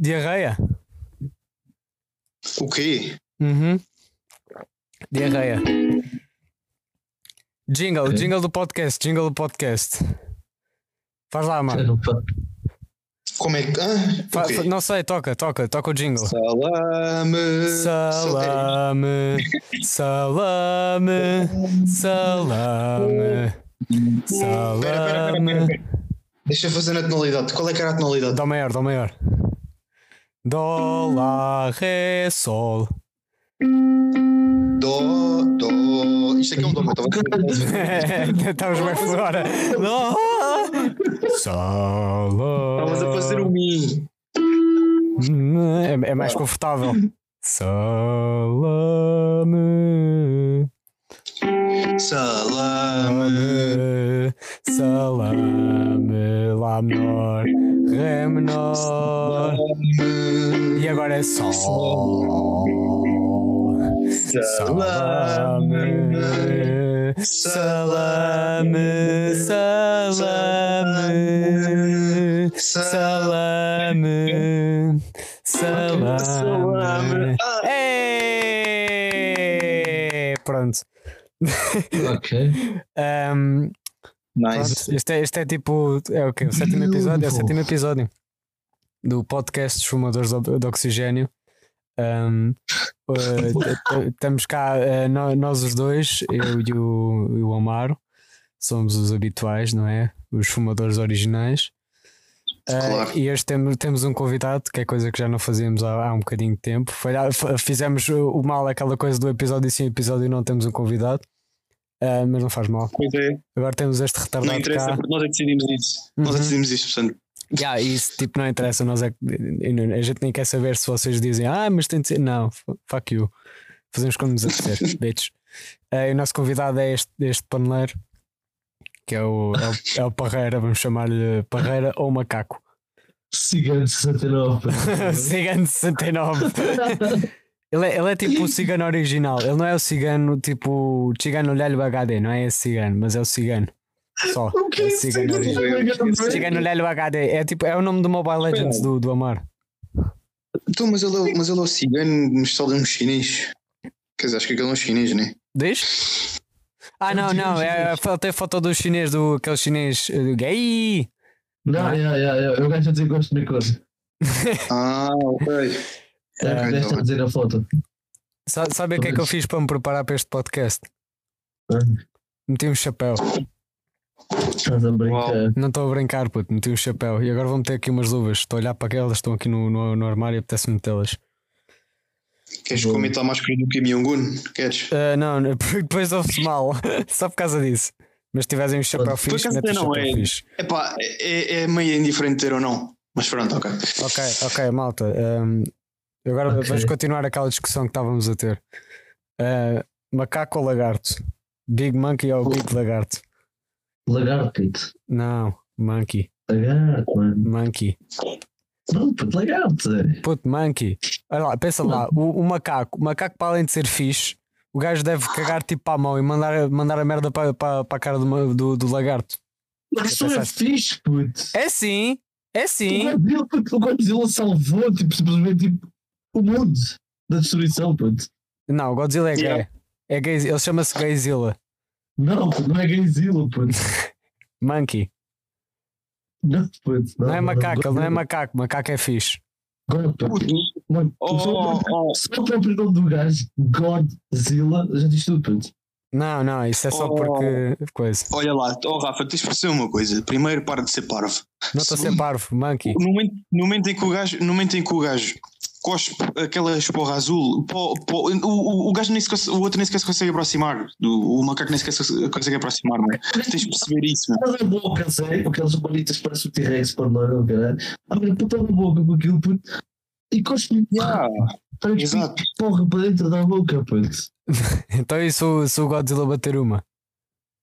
Diarreia. O quê? Uhum. Diarreia. Jingle, Ok. jingle do podcast, jingle do podcast. Faz lá, mano. Como é que. Ah, Fa- não sei, toca, toca, toca o jingle. Salame. Salame, salame, salame, Pera, pera, pera, pera, salame. pera. Deixa eu fazer na tonalidade. Qual é que era a tonalidade? Dó maior, dó maior. Dó, lá, ré, sol. Dó, dó. Isto aqui é um dó, então vai Estamos bem fora. Dó, Estavas a fazer o. Mi. É, é mais confortável. Salame. Salame. Salame, salame, lá menor, ré menor, e agora é sol. Salame. Salame, salame, salame, salame! Pronto. Ok. Um, Nice. Pronto, este, é, este é tipo. É o quê? O sétimo episódio? É o sétimo episódio do podcast dos Fumadores de, de Oxigênio. Um, eh, t- Estamos cá, eh, nó- nós os dois, eu e o, e o Amaro, somos os habituais, não é? Os fumadores originais. Eh, Claro. E hoje temos, temos um convidado, que é coisa que já não fazíamos há, há um bocadinho de tempo. Foi, f- fizemos o mal, aquela coisa do episódio sim, episódio não temos um convidado, Eh, mas não faz mal. É. Agora temos este Não retardado interessa, cá. porque nós é decidimos isso. Nós é Uhum. decidimos isso, portanto. Yeah, isso tipo não interessa, nós é, a gente nem quer saber se vocês dizem ah, mas tem de ser. Não, fuck you. Fazemos quando nos apetecer, bitch. E o nosso convidado é este, este paneleiro, que é o, é o, é o Parreira, vamos chamar-lhe Parreira ou Macaco. Cigano 69. Cigano 69. Ele é, ele é tipo o cigano original. Ele não é o cigano tipo Cigano Lelho HD, não é esse cigano, mas é o cigano. Só. O que É é cigano Lelho HD. É, tipo, é o nome do Mobile Legends do, do Amar. Então, mas ele, é- mas ele é o cigano no estilo de um chinês. Quer dizer, acho que aquele é um chinês, né? Diz? Ah, É não, não. É, tem foto do chinês, do aquele chinês eh, gay. Não, yeah, yeah, yeah. eu gajo a dizer que gosto de coisa. Ah, ok. É, Ok, o gajo tá está a bem. dizer na foto. Sa- Sabe o que é que eu fiz para me preparar para este podcast? Meti um chapéu. Estás a brincar. Não estou a brincar, puto. Meti um chapéu. E agora vou meter aqui umas luvas. Estou a olhar para aquelas, estão aqui no, no, no armário e apetece metê-las. Queres Bom. comentar mais querido do que Kim Jong-un? Queres? Ah, não, depois ouve-se mal. Só por causa disso. Mas se tivessem um chapéu fixe, mete um não, chapéu é- fixe. Epá, é, é meio indiferente ter ou não. Mas pronto, ok. Ok, ok, malta. ahm, agora Ok. vamos continuar aquela discussão que estávamos a ter. Ah, macaco ou lagarto? Big Monkey ou Big Lagarto? Lagarto, puto. Não, Monkey. Lagarto, mano. Monkey. Não, puto, lagarto. Puto, Monkey. Olha lá, pensa lá. O, o macaco, o macaco, para além de ser fixe, o gajo deve cagar tipo para a mão e mandar, mandar a merda para, para, para a cara do, do, do lagarto. Mas isso é fixe, puto. É sim, é sim. O Godzilla, puto, o Godzilla salvou, tipo, simplesmente, tipo, o mundo da destruição, puto. Não, o Godzilla é gay. Yeah. É gay. Ele chama-se Gayzilla. Não, puto, não é Godzilla, puto. Monkey. Não, puto. Não é macaco, ele não é macaco. Macaco é fixe. Agora, puto. Mano, Oh, só, oh. só o próprio nome do gajo, Godzilla, já diz tudo, puto. Não, não, isso é só Oh. porque. Coisa. Olha lá, oh Rafa, tens de perceber uma coisa. Primeiro, para de ser parvo. Não estou a ser Segundo, parvo, Monkey. No momento, no momento em que o gajo, no momento em que o gajo cospe aquela esporra azul, pó- pó- o, o, o gajo nem sequer, o outro nem sequer se consegue aproximar. Do, o macaco nem sequer se consegue aproximar, não é? Tens de perceber isso. Abre a boca, sei, aquelas bolitas parecem o T-Rex, por não, caralho. Abre a puta da boca com aquilo, puto. E cospe Yeah, para que exato. porra para dentro da boca, puto. Então e se o, se o Godzilla bater uma?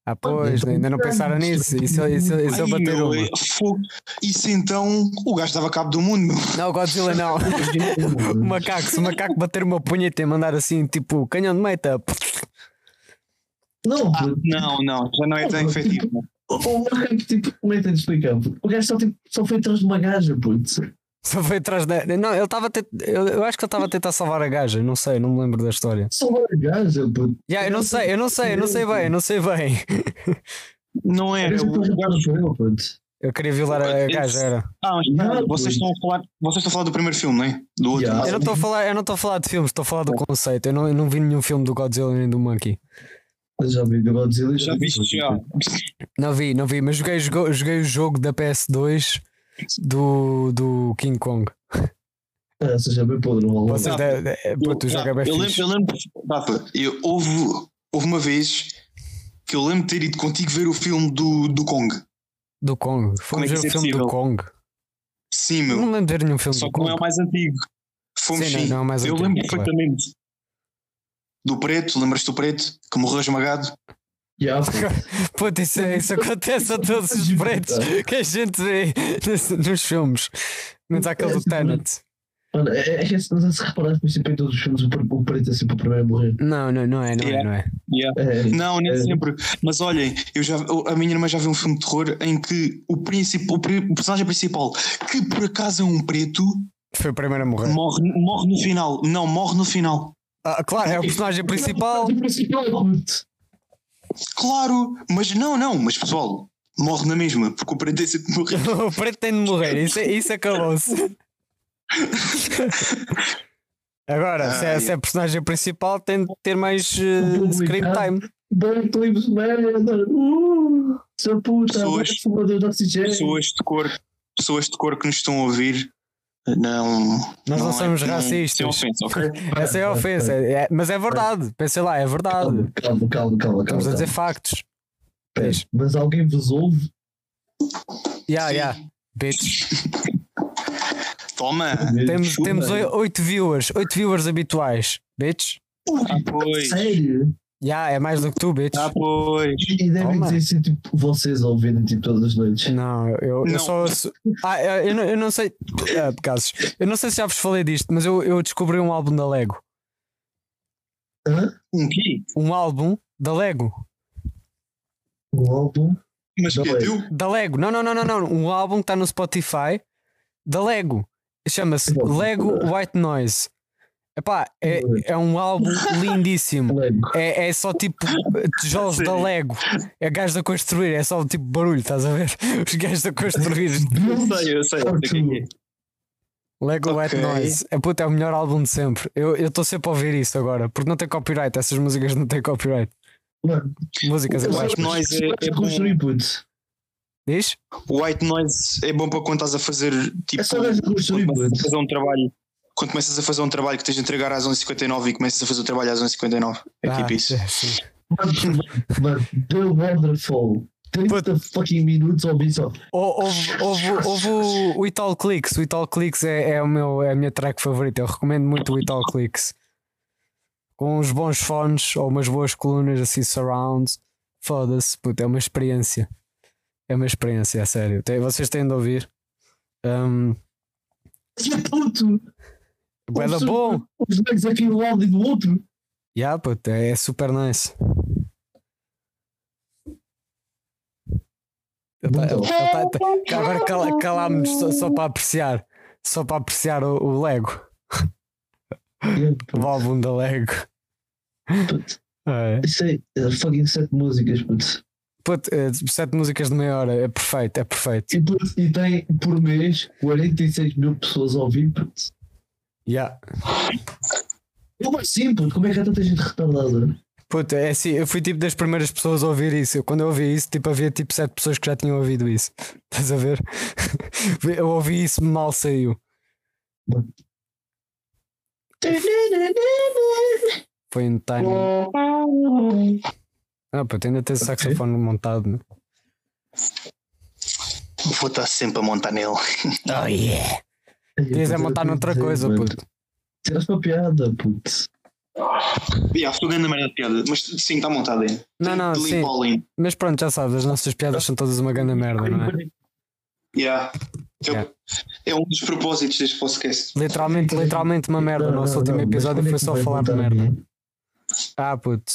Ah, pois, então ainda não pensaram é nisso. E se, e se, e se eu Ai, bater uma? é. Isso então, o gajo dava cabo do mundo. Não, o Godzilla não. O macaco, se o macaco bater uma punheta e mandar assim, tipo, canhão de meta. Não, Ah, não, não, já não é tão efetivo. O macaco, tipo, como é que tem de explicar? O gajo só, tipo, só foi atrás de uma gaja, puto. Só foi atrás da. Não, ele estava a tentar. Eu, eu acho que ele estava a tentar salvar a gaja, não sei, não me lembro da história. Salvar a gaja, puto. Yeah, eu não sei, eu não sei, eu não sei bem, não sei bem. Não era. Parece que O estás a gajo. falar com ele, puto. Eu queria violar a gaja, era. Ah, mas espera, Não, vocês estão a falar. Vocês estão a falar do primeiro filme, não é? Do outro. Yeah. Eu não estou a falar, eu não estou a falar de filmes, estou a falar do conceito. Eu não, eu não vi nenhum filme do Godzilla nem do Monkey. Eu Já vi do Godzilla e Já viste já. Não vi, não vi, mas joguei, jogo- joguei o jogo da PS2 do, do King Kong. Ah, Essa já bem podre, não Vocês Não, puto, é bem eu lembro, eu lembro, Rafa, eu, houve, houve uma vez que eu lembro de ter ido contigo ver o filme do, do Kong. Do Kong. É Fomos ver o é filme do possível? Kong. Sim, Não meu. me lembro de ver nenhum filme Só do que não é Kong. o mais antigo. Fomos Sim, não- sim. não é o mais eu antigo, lembro claro. perfeitamente. Do preto, lembras-te do preto? Que morreu esmagado? Puto. Puto, isso, isso acontece a todos os pretos que a gente vê nos, filmes. Menos aquele do Tenet. Mano, é, é não sei se reparaste, mas sempre em todos os filmes o, pre- o preto é sempre o primeiro a morrer. Não, não, não é, não é, Yeah. não é. Yeah. É, Não, nem É. sempre. Mas olhem, eu já, a minha irmã já viu um filme de terror em que o, princip, o, o personagem principal, que por acaso é um preto, Foi o primeiro a morrer. morre, morre no final. Não, morre no final. Ah, claro, é o personagem principal. O principal, puto. Claro, mas não, não, mas pessoal, morre na mesma, porque o preto é sempre morrer. o preto tem de morrer, isso, isso acabou-se. Agora, se, é, Ah, se é personagem principal, tem de ter mais Publicado. screen time. Black Lives Matter, uh, puta, Pessoas- de. Pessoas de cor, pessoas de cor que nos estão a ouvir, não. Nós não é- somos não- racistas. Sem ofensa, ok? Essa é a ofensa, é- é- mas é verdade. Pensei lá, é verdade. Calma, calma, calma, calma. Estamos a calma. dizer factos. Mas alguém vos ouve? Yeah, Sim. yeah. Bitch. Toma! Temos, temos oi- oito viewers, oito viewers habituais. Bitch. Ah, pois. Sério? Yeah, é mais do que tu, bitch. Ah, pois. E devem dizer assim, tipo, vocês ouvirem tipo, todas as noites. Não, eu, eu Não. só. sou- Ah, eu, eu não, eu não sei. Ah, casos. Eu não sei se já vos falei disto, mas eu, eu descobri um álbum da Lego. Hã? Um quê? Um álbum da Lego. Um álbum? Mas Não que é teu? Da Lego. Não, não, não, não, não. Um álbum que está no Spotify da Lego. Chama-se. Lego White Noise. Epá, é, é um álbum lindíssimo. É, é só tipo tijolos da Sério? Lego. É gajos a construir, é só tipo barulho, estás a ver? Os gajos a construir. Eu sei, eu sei. eu sei quem é. Lego White Ok. Noise. É puta, é o melhor álbum de sempre. Eu estou sempre a ouvir isso agora, porque não tem copyright. Essas músicas não têm copyright. Mano, Músicas em só- White Noise é- é construir, puto. Diz? White noise é bom para quando estás a fazer tipo. É só gajo de construir, puto. fazer um trabalho. Quando começas a fazer um trabalho que tens de entregar às 11h59 e começas a fazer o trabalho às 11h59. É tipo Ah, isso. sim, sim. Wonderful. 30 fucking minutos a ouvir só. Ou- Houve, houve, houve o, o It All Clicks. O It All Clicks é, é, o meu, é a minha track favorita. Eu recomendo muito o It All Clicks. Com uns bons fones ou umas boas colunas assim, surrounds. Foda-se, puto, é uma experiência. É uma experiência, é sério. Tem- vocês têm de ouvir. Um, Que puto! Bué da bom! Os legs aqui do lado e do outro. Yeah, puto, é, é super nice. Tá- tá- tá- agora cala- calámos só, só para apreciar. Só para apreciar o, o Lego. O álbum da Lego. Puto, É. Isso é é fucking sete músicas, puto. Puto, eh, sete músicas de meia hora, é perfeito, é perfeito. E, puto, e tem por mês 46 mil pessoas a ouvir, puto. Yeah. Como assim, puto? Como é que há tanta gente retardada? Puto, é assim, eu fui tipo das primeiras pessoas a ouvir isso. Eu, quando eu ouvi isso, tipo, havia tipo sete pessoas que já tinham ouvido isso. Estás a ver? Eu ouvi isso mal saiu. Foi em timing. Ah, puto, ainda tens o saxofone montado, né? Vou estar sempre a montar nele. Oh yeah! Tens é montar noutra coisa, puto. Tiraste uma piada, puto. Yeah, estou ganhando merda de piada, mas sim, está montado aí. Não, não, sim. Mas pronto, já sabes, as nossas piadas são todas uma grande merda, não é? Yeah. É, o- Yeah. é um dos propósitos deste podcast. Literalmente, literalmente uma merda. O nosso não, último não, episódio é foi só falar de merda. Ah, puto.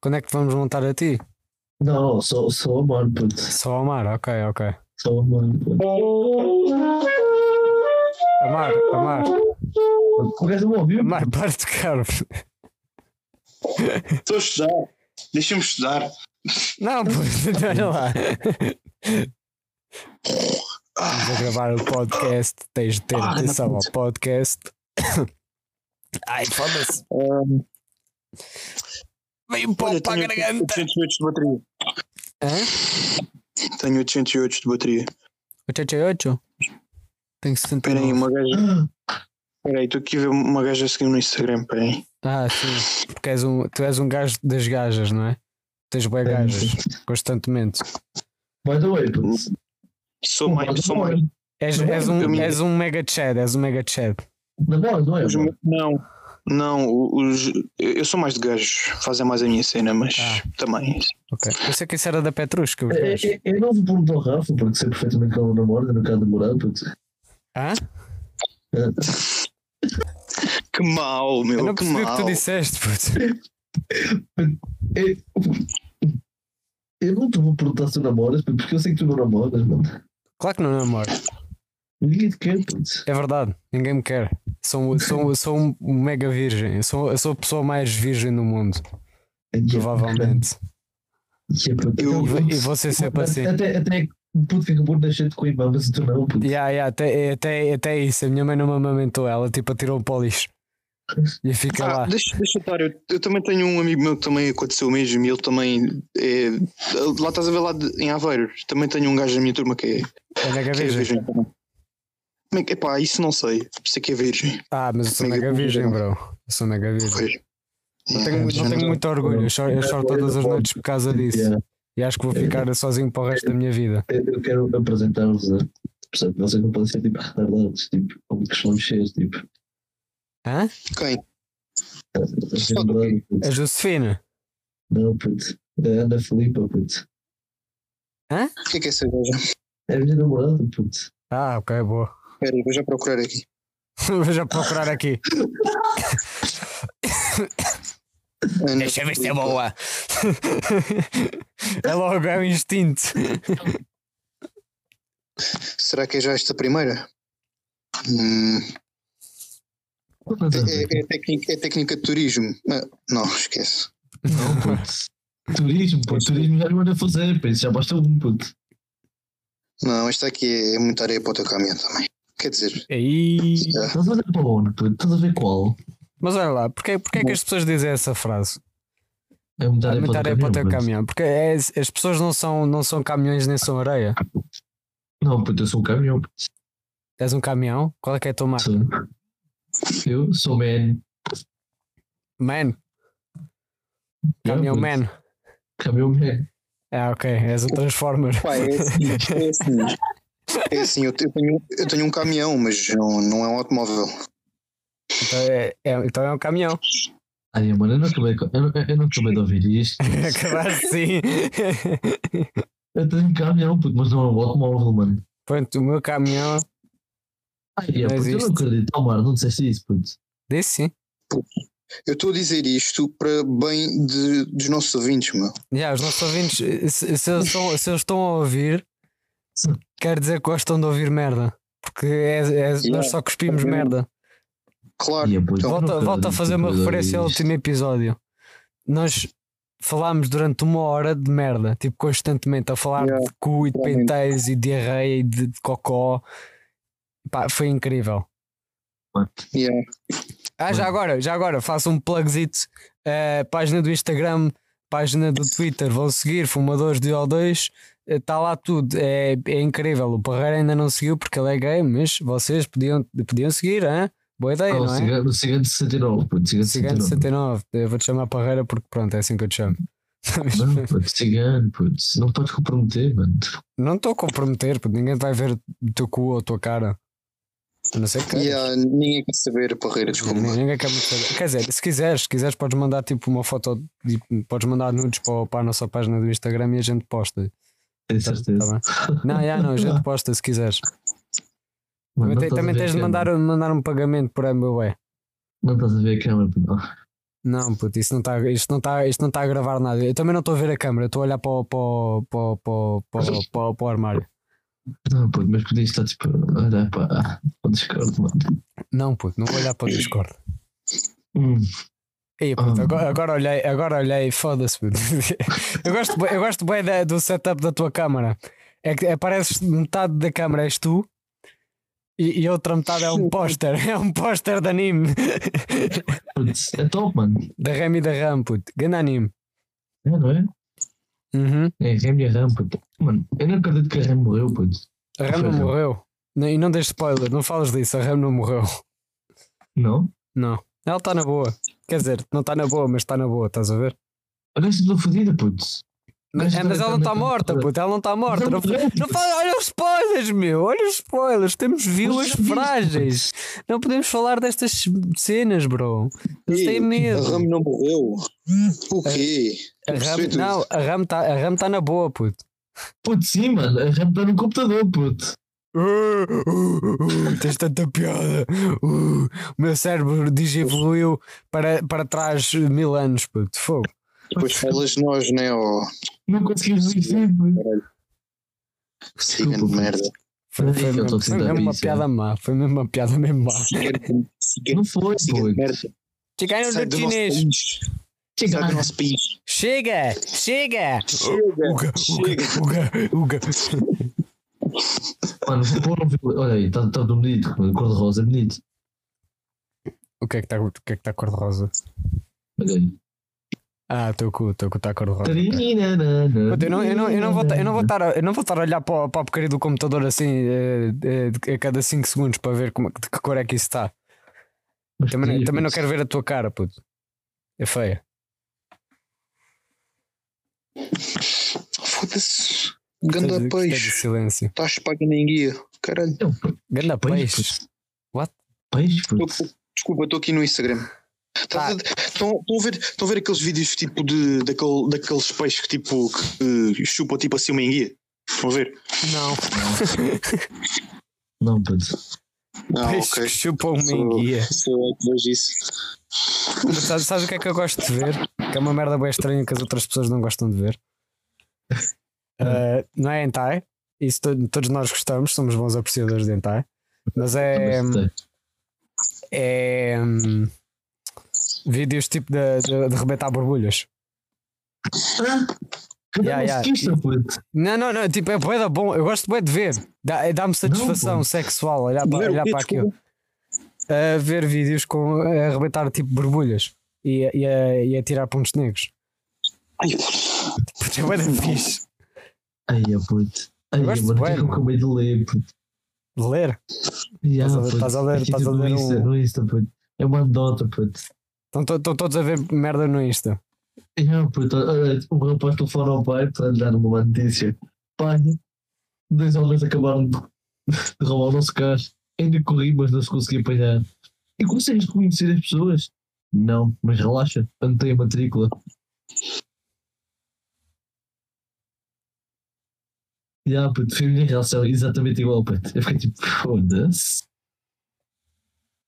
Quando é que te vamos montar a ti? Não, só, só amar, puto. Só amar, ok, ok. Só amar, puto. Amar, amar, O gajo não ouviu? amar, para de tocar. Estou a estudar. Deixa-me estudar. Não, puto, olha lá. Estamos a gravar o podcast, tens de ter Ah, atenção ao podcast. Ai, foda-se. Veio um pau para a tenho garganta. 808 de bateria. Hã? Tenho 808 de bateria. 88? Tenho Espera aí, 79. uma gaja. Espera aí, estou aqui a ver uma gaja a seguir no Instagram. Espera aí. Ah, sim. Porque és um, tu és um gajo das gajas, não é? Tens bem gajas, constantemente. By the way, putz. Sou mais. Sou mais. És, és, um, eu me- és um mega chad, és um mega chad. Não é? Não. Não, os, eu sou mais de gajos, fazem mais a minha cena, mas Ah. também. Ok. Eu sei que isso era da Petrusca. É, gajos. é, Eu não vou perguntar ao Rafa, porque sei perfeitamente que ela namora, não quero demorar, putz. Hã? Que mal, meu, Eu não que percebi o que tu disseste, puto. É- Eu não te vou perguntar se tu namoras, porque eu sei que tu não namoras, mano. Claro que não namoro. Ninguém te quer, putz. É verdade, ninguém me quer. Sou, sou, sou um mega virgem. Eu sou, eu sou a pessoa mais virgem do mundo, provavelmente. Eu- E, vo- e você sempre assim. Até, até puto que acabou de nascer com a irmã, mas tu não, putz. Yeah, yeah, até, até, até isso, a minha mãe não me amamentou, ela tipo atirou para o lixo. E fica Ah, lá. deixa, deixa eu estar, eu, eu também tenho um amigo meu que também aconteceu o mesmo e ele também é, lá estás a ver lá de- em Aveiro, também tenho um gajo da minha turma que é, É mega que é virgem. virgem também. É que, epá, isso não sei, sei que é virgem. Ah, mas eu sou Mega mega virgem, virgem. bro. Eu sou mega virgem. Foi. Não tenho, não tenho muito orgulho, eu choro, eu choro todas as noites por causa disso. E acho que vou ficar sozinho para o resto da minha vida. Eu eu quero apresentar-vos a. Percebe? Vocês não podem ser tipo retardados, tipo, como que são mexer, tipo. Hã? Quem? a A. Josefina. Não, putz. A Ana Filipa, putz. O que é que é essa gaja? É a minha namorada, putz. Ah, ok, boa. Espera vou já procurar aqui. Vou já procurar aqui. Ana Deixa eu ver se é boa. É logo, é um instinto. Será que é já esta primeira? Hum, é, é- é técnica, é técnica de turismo. Ah, não, esquece. não, putz. Turismo, putz. Turismo já não anda a fazer. Já basta um, putz. Não, esta aqui é muita areia para o teu caminhão também. Quer dizer, Aí. Estás a ver para onde, putz? Estás a ver qual? Mas olha lá, porque, porque é que as pessoas dizem essa frase? É muita areia é o para o teu caminhão. Porque é- as pessoas não são, não são caminhões nem são areia. Não, putz, eu sou um caminhão. És um caminhão? Qual é que é a tua marca? Sou. Eu sou man. Man. Caminhão Yeah, Man. Caminhão man. Ah, ok. És um Transformer. pá, é assim, é assim. É assim, eu te- eu tenho, eu tenho um caminhão, mas não, não é um automóvel. Então é, é- então é um caminhão. Ai, mano, eu não acabei, eu não, eu não acabei de ouvir isto. Acabaste sim. Eu tenho um caminhão, puto, mas não é um automóvel, mano. Pronto, o meu caminhão. Ai, é, puto, eu não acredito. Oh, Mar, não disseste isso, puto. Disse sim. Eu estou a dizer isto para bem de, dos nossos ouvintes, meu. Já, os nossos ouvintes, se, se eles estão, se eles estão a ouvir, Sim. quer dizer que gostam de ouvir merda. Porque é, é- nós Yeah. só cuspimos merda. Claro. Eu Volta, volta a fazer uma referência ao último episódio. Nós falámos durante uma hora de merda, tipo constantemente, a falar Yeah, de cu e de penteiros e de diarreia e de, de cocó. Pá, foi incrível. Yeah. Ah, já agora, já agora, faço um plugzito. eh, página do Instagram, página do Twitter, vão seguir, Fumadores de O2, está lá tudo, é, é incrível. O Parreira ainda não seguiu porque ele é gay, mas vocês podiam, podiam seguir, hein? Boa ideia, Ah, o não é? cigano, o cigano de 69, puto, cigano de Cigano 69. 69, eu vou-te chamar Parreira porque pronto, é assim que eu te chamo. Não, puto, cigano, puto, não podes comprometer, mano. Não estou a comprometer, porque ninguém vai ver o teu cu ou a tua cara. A não ser que. Yeah, ninguém quer saber, Parreira, desculpa. Ninguém ninguém quer saber. Quer dizer, se quiseres, se quiseres, podes mandar tipo uma foto, tipo, podes mandar nudes para, para a nossa página do Instagram e a gente posta. Tenho Tá- certeza. tá? Não, já não, a gente posta se quiseres. Mano, Também, não também tens de mandar, mandar um pagamento por MBWay. Não estás a ver a câmera. Ah, Não, puto, isso não está isto não tá, isto não tá a gravar nada. Eu também não estou a ver a câmera, estou a olhar para o, para, o- para, o- para, para, o- armário. Não, puto, mas podia estar tipo a olhar para o Discord, mano. Não, puto, não vou olhar para o Discord. Hum. Ei, puto, Ah. agora, agora olhei, agora olhei, foda-se, puto. Eu gosto, eu gosto bem da- do setup da tua câmara. É que apareces metade da câmara és tu e, e a outra metade é um póster. É um póster de anime. Putz, é top, mano. Da Remy e da Ram, puto. Grande anime. É, não é? Uhum. É Rem e a Ram, puto. Mano, eu não acredito que a Rem morreu, puto. A Ram não morreu. Não- E não deixes spoiler, não falas disso. A Ram não morreu. Não? Não. Ela está na boa. Quer dizer, não está na boa, mas está na boa, estás a ver? Olha essa tua fodida, puto. Mas, é, mas ela não está também- morta, puto. Ela não está morta. Não, morreu, não fala, olha os spoilers, meu. Olha os spoilers. Temos viste, frágeis. Não podemos falar destas cenas, bro. Eles têm medo. A Ram não morreu. O quê? A Eu Ram, não, a Ram está a Ram tá na boa, puto. Puto, sim, mano. A Rem está no computador, puto. Uh, uh, uh, tens tanta piada. O meu cérebro digievoluiu para, para trás mil anos, puto. Fogo. Depois falas nós, né? Ó, Não conseguimos puto. siga de puto. merda. Foi, foi, eu mesmo, foi mesmo uma dizer. piada má. Foi mesmo uma piada mesmo má. De siga- Não foi, de merda. Chegaram Sai do chinês. Chega Sai do nosso país. Chega! Chega! Chega. Uga, Chega. uga, uga, uga. Mano, um vídeo. Olha aí, está tá tão bonito. mano. Cor-de-rosa é bonito. O que é que está o que é que tá cor-de-rosa? Olha aí. Ah, teu cu está cor-de-rosa. ok. Tarinanana. Puta, Eu não, eu, não, eu, não vou, eu, não vou estar a, eu não vou estar a olhar para, o- para a porcaria do computador assim eh, eh, a cada 5 segundos para ver como, de que cor é que isso está. Mas Também, também não quero ver a tua cara, puto. É feia. Foda-se. Ganda de- peixe. silêncio. Estás paga nem guia. Caralho. É Ganda peixe, peixe. What? Peixe, puto. Desculpa, estou aqui no Instagram. Estão estão a ver, estão a ver aqueles vídeos tipo de, daquele, daqueles peixes que tipo que chupam tipo assim uma enguia? Estão a ver? Não. Não, puto. Ah, Peixe ok. que chupa uma enguia. Sou eu que vejo isso. Mas Sabes, sabes o que é que eu gosto de ver? Que é uma merda bem estranha que as outras pessoas não gostam de ver. Ah, não é hentai. Isso to- todos nós gostamos, somos bons apreciadores de hentai. Mas é. Sei. é hum, vídeos tipo de, de, de rebentar borbulhas. Ah, Yeah, yeah. puto? Não, não, não, tipo, é bué da bom. Eu gosto bué de ver. Dá- Dá-me satisfação pô. sexual olhar para, olhar para aquilo. Desculpa. A ver vídeos com a arrebentar tipo borbulhas e, a- e, a, e a tirar pontos negros. Ai, Puta, é bué da fixe. Ai, é puto. Ai, mano, o que é eu acabei de ler, puto? De ler. Yeah, a- puto. estás a ler- Aqui estás a ler um- Insta, puto. É uma anedota, puto. Estão to- estão todos a ver merda no Insta. Yeah, puto. O rapaz telefona ao pai para lhe dar uma notícia. Pai, dois homens acabaram de roubar o nosso carro. Ainda corri, mas não se conseguia apanhar. E consegues reconhecer as pessoas? Não, mas relaxa, anotei a matrícula. Já, puto, foi a minha reação exatamente igual, puto. Eu fiquei tipo, foda-se.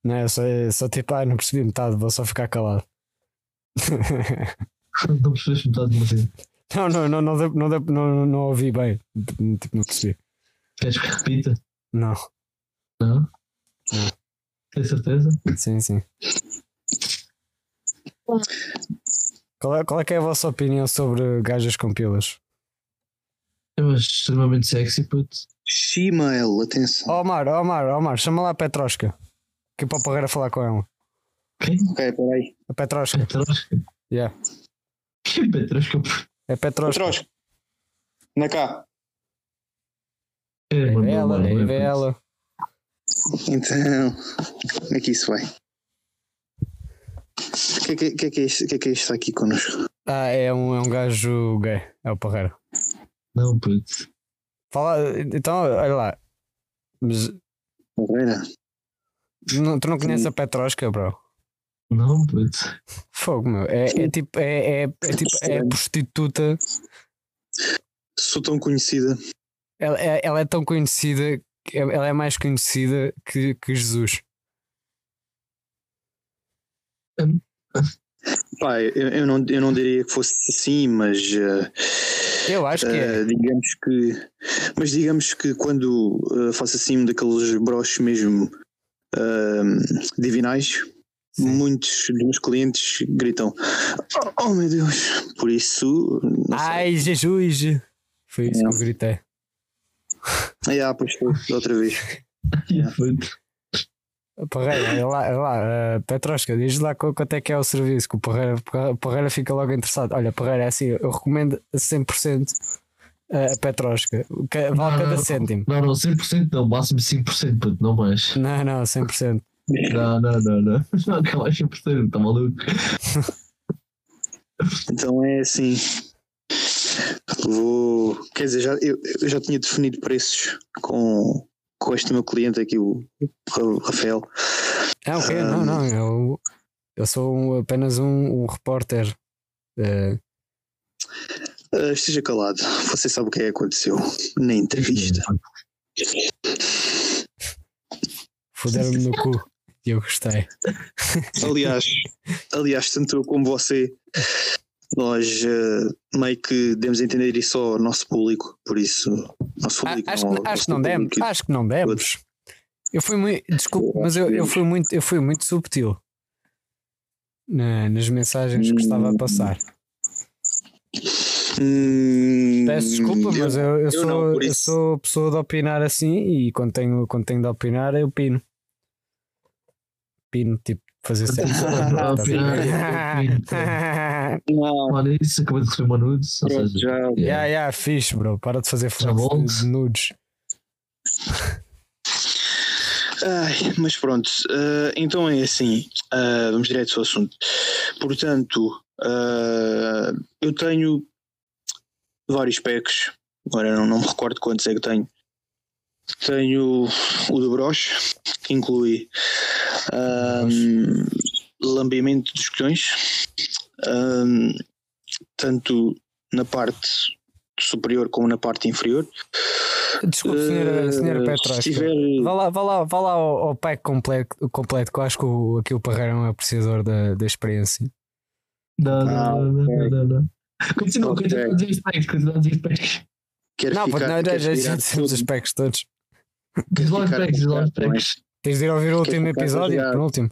Não é? Só, só tipo, ah, não percebi metade, vou só ficar calado. Não percebeste metade de você. não, não, não, não, não, deu- não, não ouvi bem. Tipo, não percebi. Queres que repita? Não, Não? Não. Tens certeza? sim, sim. Qual é, qual é que é a vossa opinião sobre gajas com pilas? Eu acho extremamente sexy, puto. Gmail, atenção. Omar, Omar, Omar, chama lá a Petrosca. Que para o Parreira falar com ela. Quem? Ok, peraí. A Petrosca. Petrosca? Yeah. Que Petrosca? É Petrosca. Petrosca. Na cá. É, É ela, é ela. Então, como é que isso vai? O que, é que, que, é que, é isto, que é que é isto aqui connosco? Ah, é um, é um gajo gay. É o Parreira. Não, puto. Fala, então, olha lá. Mas Moreira? Não- tu não conheces a Petrosca, bro? Não, puto. Fogo, meu. É, é tipo, é, é, é tipo, é prostituta. Sou tão conhecida. Ela, é- ela é tão conhecida, ela é mais conhecida que, que Jesus. Pá, eu, eu, não, eu não diria que fosse assim, mas. eh, Eu acho que é. Uh, digamos que, mas digamos que quando uh, faço assim daqueles broches mesmo uh, divinais, Sim. muitos dos meus clientes gritam: Oh, oh, meu Deus! Por isso, não sei. Ai, Jesus! Foi isso que eu gritei. Ah, pois foi, outra vez. Yeah. Parreira, é lá, é lá uh, Petrosca, diz lá qu- quanto é que é o serviço, que o Parreira, Parreira fica logo interessado. Olha, Parreira, é assim, eu recomendo a 100% a Petrosca, vale Não, cada não. cêntimo. Não, não, 100% não, máximo 5%, puto, não mais. Não, não, 100%. Não, não, não, não. Não, que mais 100%, tá maluco? Então é assim. Vou. Quer dizer, já, eu, eu já tinha definido preços com, com este meu cliente aqui, o, Rafael. Ah, ok, não, não, eu, eu sou um- apenas um, um repórter. eh, Ah, esteja calado, você sabe o que é que aconteceu na entrevista. Fuderam-me no cu e eu gostei. Aliás, aliás, tanto eu como você, nós ah, meio que demos a entender isso ao nosso público, por isso, nosso Ah, público acho, não, que, acho que não demos, público. acho que não demos. Eu fui muito, desculpa, mas eu, eu fui muito, eu fui muito subtil na- nas mensagens que estava a passar. Hum, Peço desculpa, mas eu, eu, sou, não, eu sou pessoa de opinar assim e quando tenho, quando tenho de opinar, eu pino. Pino, tipo, fazer sempre. Ah, eu pino, Não, Olha isso, acabei de receber uma nudes. Ou seja, já, Yeah, yeah, fixe, bro. Para de fazer flex bom. de, de nudes. Ai, mas pronto, ah, então é assim, ah, vamos direto ao assunto. Portanto, ah, eu tenho vários packs, agora não, não me recordo quantos é que tenho. Tenho o do broche, que inclui ahm, lambimento dos colhões, ahm, tanto na parte superior como na parte inferior. Desculpe, senhora, Ah, senhora se Petrosca. tiver- Vá lá, vá lá, vá lá ao, ao pack completo, completo, que eu acho que o, aqui o Parreira é um apreciador da, da experiência. Não, não, não, não, não, não. Continua, continua a dizer os packs, continua a dizer os packs. Quer não, ficar, não, quer já, dissemos os packs todos. Diz lá os packs, diz lá os é? packs. Tens de ir ouvir o último episódio, rasgado. penúltimo.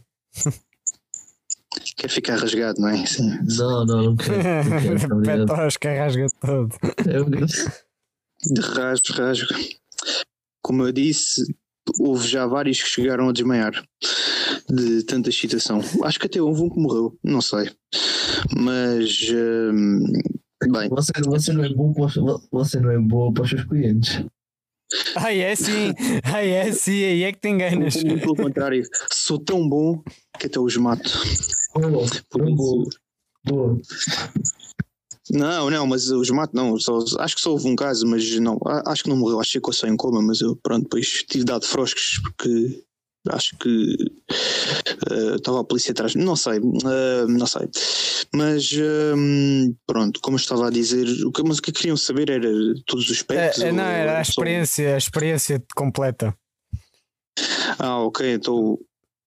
quer ficar rasgado, não é? Sim. Não, não, não quero. Não quero, quero. Petrosca rasga todo. Eu- De rasgo, rasgo. Como eu disse, houve já vários que chegaram a desmaiar de tanta excitação. Acho que até houve um que morreu, não sei. Mas, hum, bem, Você, você, não é bom para os, você não é bom para os seus clientes. Ai, é sim, ai, é sim, aí é que te enganas. muito pelo contrário, sou tão bom que até os mato. Boa, Por isso, boa. Não, não, mas os mato não. Só, acho que só houve um caso, mas não. Acho que não morreu. Acho que ficou só em coma, mas eu, pronto, depois tive dado froscos porque acho que eh, estava a polícia atrás. Não sei, eh, não sei. Mas hum, pronto, como eu estava a dizer, o que, mas o que queriam saber era todos os É, aspectos. é, não, era a experiência, a experiência completa. Ah, ok, então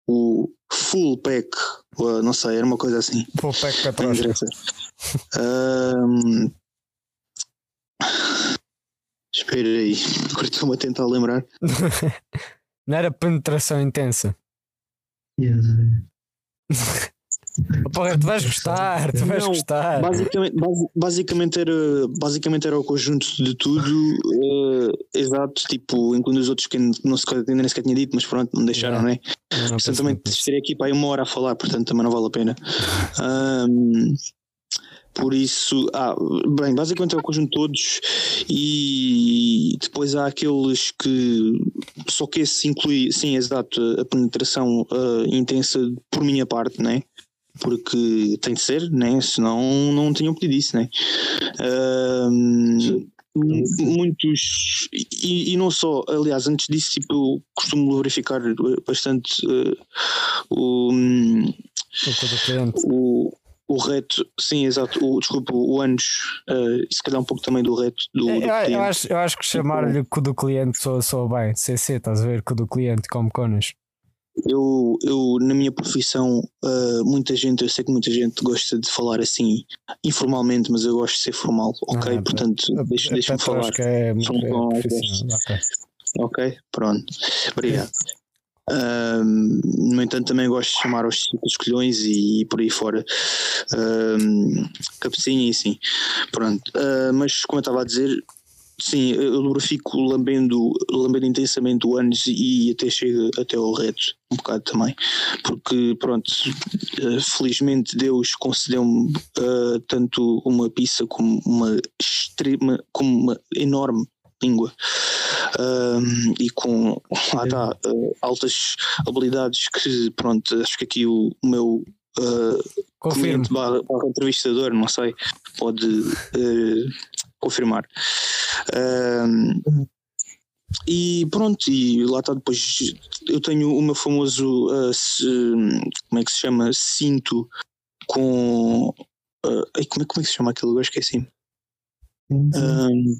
o full pack, não sei, era uma coisa assim. Pô, pack interessa. Ahm, Espera aí, agora estou-me a tentar lembrar. Não era penetração intensa. Yes. Tu vais gostar, tu vais Não, gostar. Basicamente, basi- basicamente, era, basicamente era o conjunto de tudo, eh, exato, tipo, incluindo os outros que não se, ainda nem sequer tinha dito, mas pronto, não deixaram, né? Não, não Portanto, também estaria aqui para aí uma hora a falar, portanto também não vale a pena. Ahm, por isso, ah, bem, basicamente é o conjunto de todos e depois há aqueles que só que esse inclui, sim, exato, a penetração ah, intensa por minha parte, né? Porque tem de ser, né? Senão não tinham pedido isso, né? Ahm, muitos e, e não só, aliás, antes disso, tipo, eu costumo verificar bastante eh, o, hum, O o, o reto, sim, exato, o, desculpa, o anos, eh, e se calhar um pouco também do reto do, do Eu, eu, cliente. acho, eu acho que chamar-lhe cu do cliente soa, soa bem. CC, estás a ver? Cu do cliente, como conas. Eu, eu na minha profissão, uh, muita gente, eu sei que muita gente gosta de falar assim informalmente, mas eu gosto de ser formal, ok? Ah, Portanto, deixa- deixa-me falar. É, Sou um bom profissional, ok. Ok, pronto. Obrigado. Ahm, no entanto, também gosto de chamar aos ciclos colhões e, por aí fora. Ahm, cabecinha e assim. Pronto. Ah, mas, como eu estava a dizer, sim, eu lubrifico lambendo, lambendo intensamente o ânus e até chega até ao reto, um bocado também. Porque, pronto, ah, felizmente Deus concedeu-me ah, tanto uma pizza como uma extrema, como uma enorme língua um, e com lá está, uh, altas habilidades que pronto, acho que aqui o, o meu uh, Confirmo. cliente barra, barra entrevistador, não sei, pode uh, confirmar. Um, e pronto, e lá está depois eu tenho o meu famoso uh, se- como é que se chama? Cinto com uh, ai, como, é, como é que se chama aquele lugar? Esqueci. Um,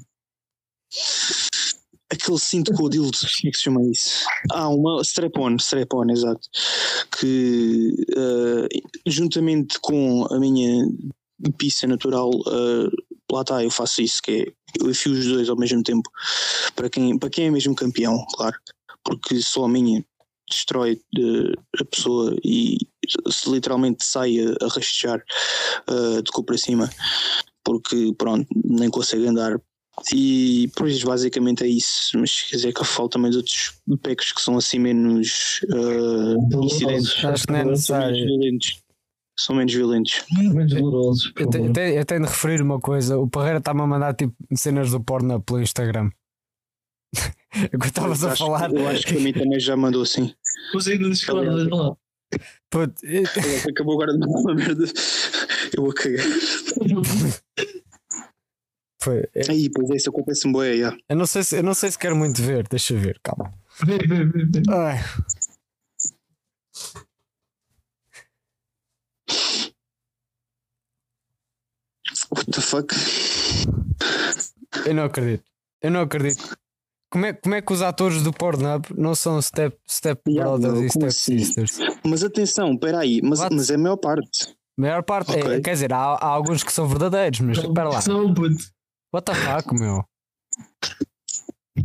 aquele cinto com o dildo, como é que se chama isso? Ah, uma strap-on, strap-on, exato. Que uh, juntamente com a minha pizza natural, uh, lá está, eu faço isso, que é eu enfio os dois ao mesmo tempo. Para quem, para quem é mesmo campeão, claro. Porque só a minha destrói uh, a pessoa e se literalmente sai a, a rastejar uh, de cu para cima porque pronto, nem consegue andar. E pois basicamente é isso, mas quer dizer que falta também de outros pecos que são assim menos uh, incidentes, Acho que não é necessário. violentos. São menos violentos. Menos dolorosos, Eu, te- eu te- eu tenho de referir uma coisa: o Parreira está-me a mandar tipo cenas do porno pelo Instagram. Enquanto estavas a falar, Eu acho que a mim também já mandou assim. Os ainda das cordas lá. puto, eh, Acabou agora de uma merda. Eu vou cagar. foi, eh, Aí, pois é, isso acontece-me boé, já. eu, não sei se, eu não sei se quero muito ver, deixa eu ver, calma. Vê, vê, vê, What the fuck? Eu não acredito. Eu não acredito. Como é, como é que os atores do Pornhub não são Step, step Yeah, Brothers bro, e como Step assim? Sisters? Mas atenção, peraí, mas, What? mas é a maior parte. A maior parte, é- Ok. quer dizer, há, há alguns que são verdadeiros, mas espera lá. Não, puto. What the fuck, meu?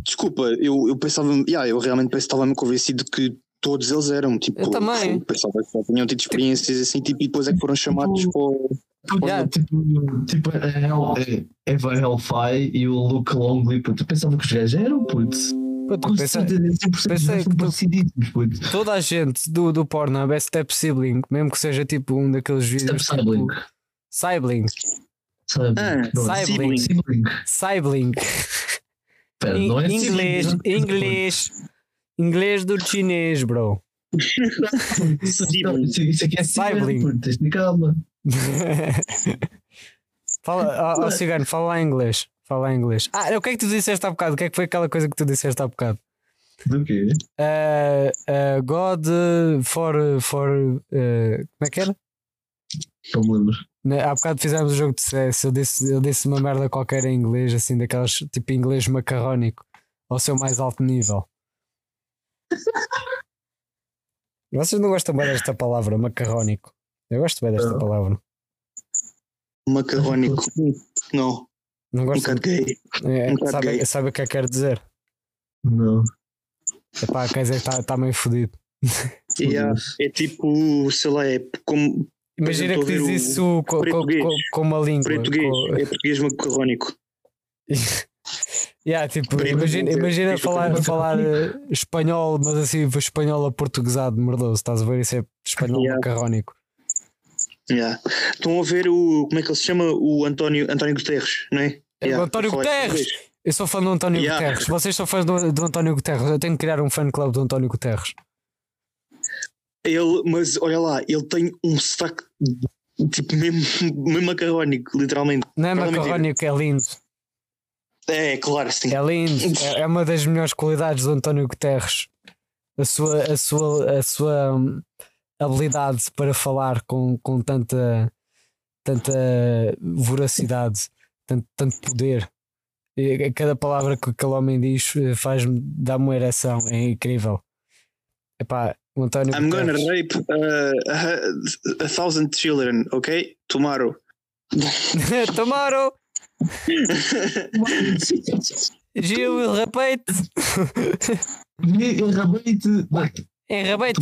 Desculpa, eu, eu pensava, yeah, eu realmente pensava- estava-me convencido que todos eles eram, tipo, Eu também. pensava que só tinham tido experiências assim, tipo, e depois é que foram chamados Tipo, para o- Puto, Yeah. Tipo, tipo a Hell, é Eva Hellfire e o Luke Longley, puto. Eu pensava que os gajos eram, puto. Puto, Com pensa- certeza, 100% pensei são que puto. toda a gente do, do Pornhub é Step Sibling, mesmo que seja tipo um daqueles vídeos. Step Sibling. Tipo, Sibling. Sabe? Ah, Não Sibling. Sibling. Sibling. Pera, não é inglês, sibling, inglês. Inglês do chinês, bro. Não, Isso, aqui é Sibling. Sibling, puto. Tens de calma. fala, ó, ó, Cigano, fala lá em inglês. Fala em inglês. Ah, o que é que tu disseste há bocado? O que é que foi aquela coisa que tu disseste há bocado? Do quê? Uh, uh, God for. for uh, como é que era? Não me lembro. Há bocado fizemos o jogo de sucesso. Eu disse, eu disse uma merda qualquer em inglês, assim, daquelas tipo inglês macarrónico, ao seu mais alto nível. Vocês não gostam bem desta palavra, macarrónico? Eu gosto bem desta Não. palavra. macarrónico. Não, Não um gosto. bocado gay. É, um sabe, gay. sabe o que é que quer dizer? Não. Epá, quer dizer que está tá meio fodido. Yeah, é tipo, sei lá, é como Imagina que a diz isso co- co- português. co- com uma língua. português, com- é português macarrónico. Yeah, tipo, imagina, é- imagina é- falar, falar eh, espanhol, mas assim, espanhol aportuguesado, merdoso, estás a ver? Isso é espanhol Yeah. macarrónico. Yeah. Estão a ver o. Como é que ele se chama? O António, António Guterres, não é? É o Yeah, António a falar Guterres! Eu sou fã do António Yeah. Guterres. Vocês são fãs do, do António Guterres. Eu tenho que criar um fan club do António Guterres. Ele, mas olha lá, ele tem um sotaque tipo mesmo, mesmo macarrónico, literalmente. Não é é macarrónico, é lindo. É, claro, sim. É lindo. É, é uma das melhores qualidades do António Guterres. A sua, a sua, a sua hum, habilidade para falar com, com tanta, tanta voracidade, tanto, tanto poder. E Cada palavra que aquele homem diz eh, faz-me, dá-me uma ereção. É incrível. Epá, O António I'm gonna Guterres. rape uh, a, a thousand children, ok? Tomorrow. Tomorrow, Gil will repeat.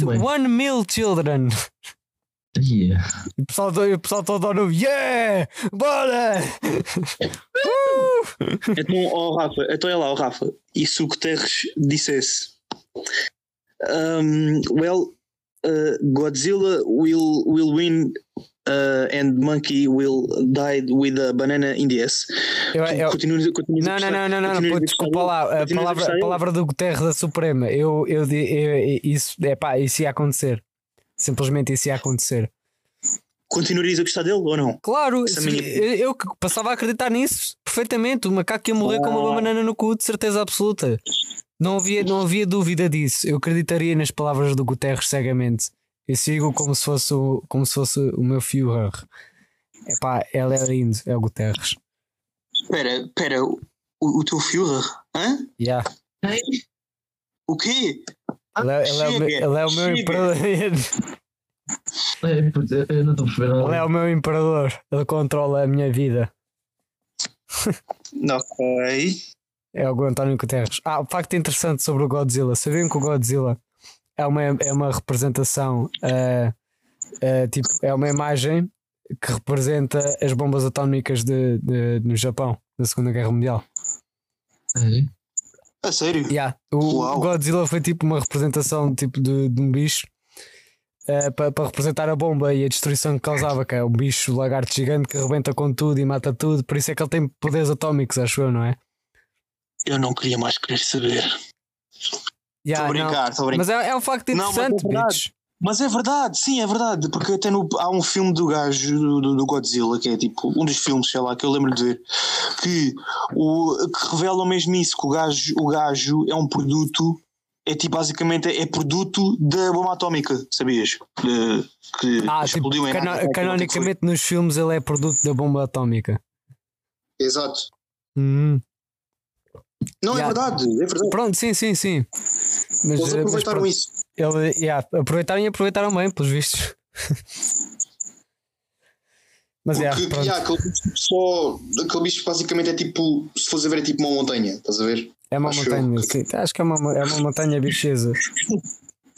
Bem. one mil children. Yeah. O pessoal, todo- o pessoal todo ao novo, yeah! Bora! Uh! Então, ó Rafa, então é lá, ó Rafa. E se o Guterres dissesse um, Well, uh, Godzilla will, will win uh, and Monkey will die with a banana in the ass. Eu- eu- continuas- continuas Não, não, não, não, não, pô, a desculpa lá. dele? A palavra, a palavra do Guterres da Suprema. Eu, eu, eu- isso, é pá, isso ia acontecer. Simplesmente isso ia acontecer. Continuarias a gostar dele ou não? Claro, se- minha- eu, que passava a acreditar nisso perfeitamente. O macaco ia morrer com uma Ah. banana no cu, de certeza absoluta. Não havia, não havia dúvida disso. Eu acreditaria nas palavras do Guterres cegamente. Eu sigo como se fosse o, como se fosse o meu Führer. Epá, ele é lindo, é o Guterres. Espera, espera, o, o teu Führer? Hã? Yeah. O quê? Ele, é, ele é o meu- ele é o meu chega. imperador. É, eu não estou a perceber nada. Ele é o meu imperador. Ele controla a minha vida. Ok. É o António Guterres. Ah, o facto interessante sobre o Godzilla. Sabiam que o Godzilla é uma, é uma representação, ah, ah, tipo, é uma imagem que representa as bombas atómicas de, de- no Japão, na Segunda Guerra Mundial. É. A sério? Yeah. O, Uau. Godzilla foi tipo uma representação tipo de, de um bicho para representar a bomba e a destruição que causava, que é um bicho lagarto gigante que arrebenta com tudo e mata tudo. Por isso é que ele tem poderes atómicos, acho eu, não é? Eu não queria mais querer saber. Yeah, Estou a brincar, estou a brincar. Mas é, é um facto Não, mas é interessante. Mas é verdade, sim, é verdade, porque até no, há um filme do gajo do, do- Godzilla, que é tipo um dos filmes, sei lá, que eu lembro de ver, que, o, que revelam mesmo isso, que o gajo, o gajo é um produto, é tipo basicamente é produto da bomba atómica, sabias? De- que Ah, tipo, explodiu em cano- que canonicamente nos filmes ele é produto da bomba atómica. Exato. Hum. Não, Yeah. é verdade, é verdade. Pronto, sim, sim, sim. Mas, Eles eh, mas aproveitaram pronto, isso. ele, yeah, aproveitaram e aproveitaram bem, pelos vistos. Mas é, pronto. yeah, aquele, bicho só, aquele bicho basicamente é tipo, se fosse a ver, é tipo uma montanha, estás a ver? é uma acho montanha, eu. sim. Acho que é uma, é uma montanha bichesa.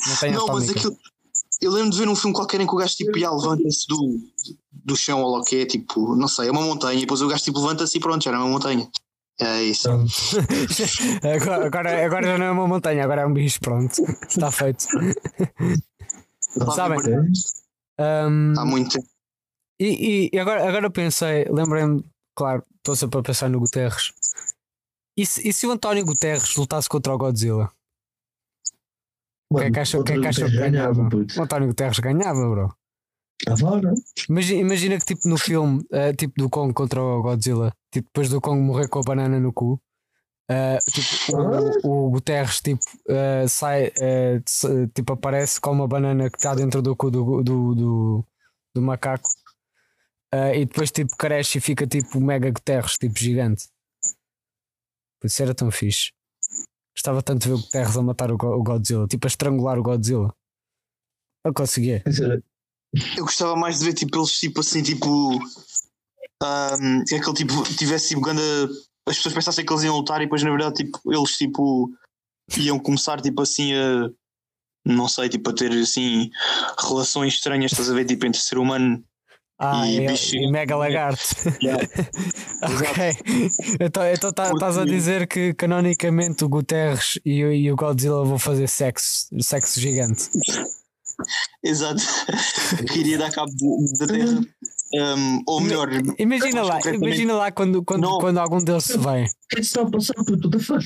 Montanha não, mas aquilo. Eu lembro de ver um filme qualquer em que o gajo tipo, levanta-se do, do chão ou lá que é, tipo, não sei, é uma montanha, e depois o gajo tipo levanta-se e pronto, já é uma montanha. É isso. Agora, agora, agora já não é uma montanha, agora é um bicho, pronto. Está feito. Sabem? Ahm, Há muito tempo. E, e- e agora, agora eu pensei, lembrei-me, claro, estou sempre a pensar no Guterres. E se, e se o António Guterres lutasse contra o Godzilla? O que é que acham que é que acham que ganhava? O António Guterres ganhava, bro. Agora? Imagina, imagina que tipo no filme, eh, tipo do Kong contra o Godzilla, tipo depois do Kong morrer com a banana no cu, eh, tipo, o, o Guterres tipo, eh, sai, tipo aparece com uma banana que está dentro do cu do, do, do, do macaco e depois tipo cresce e fica tipo mega Guterres, tipo gigante. Por isso era tão fixe. Gostava tanto de ver o Guterres a matar o Godzilla, tipo a estrangular o Godzilla. Eu conseguia. Eu gostava mais de ver tipo, eles tipo assim, tipo. que aquele tipo tivesse tipo grande. As pessoas pensassem que eles iam lutar e depois na verdade tipo, eles tipo iam começar tipo assim a. Não sei, tipo, a ter assim relações estranhas, estás a ver, tipo, entre ser humano Ah, E e, bicho- e Mega Lagarto. Yeah. ok. Então então tá- estás a dizer que canonicamente o Guterres e, o- e o Godzilla vão fazer sexo, sexo gigante. Exato. que iria dar cabo da Terra. Um, ou melhor, Imagina lá, imagina lá quando, quando, Não. quando algum deles se está a passar, the fuck?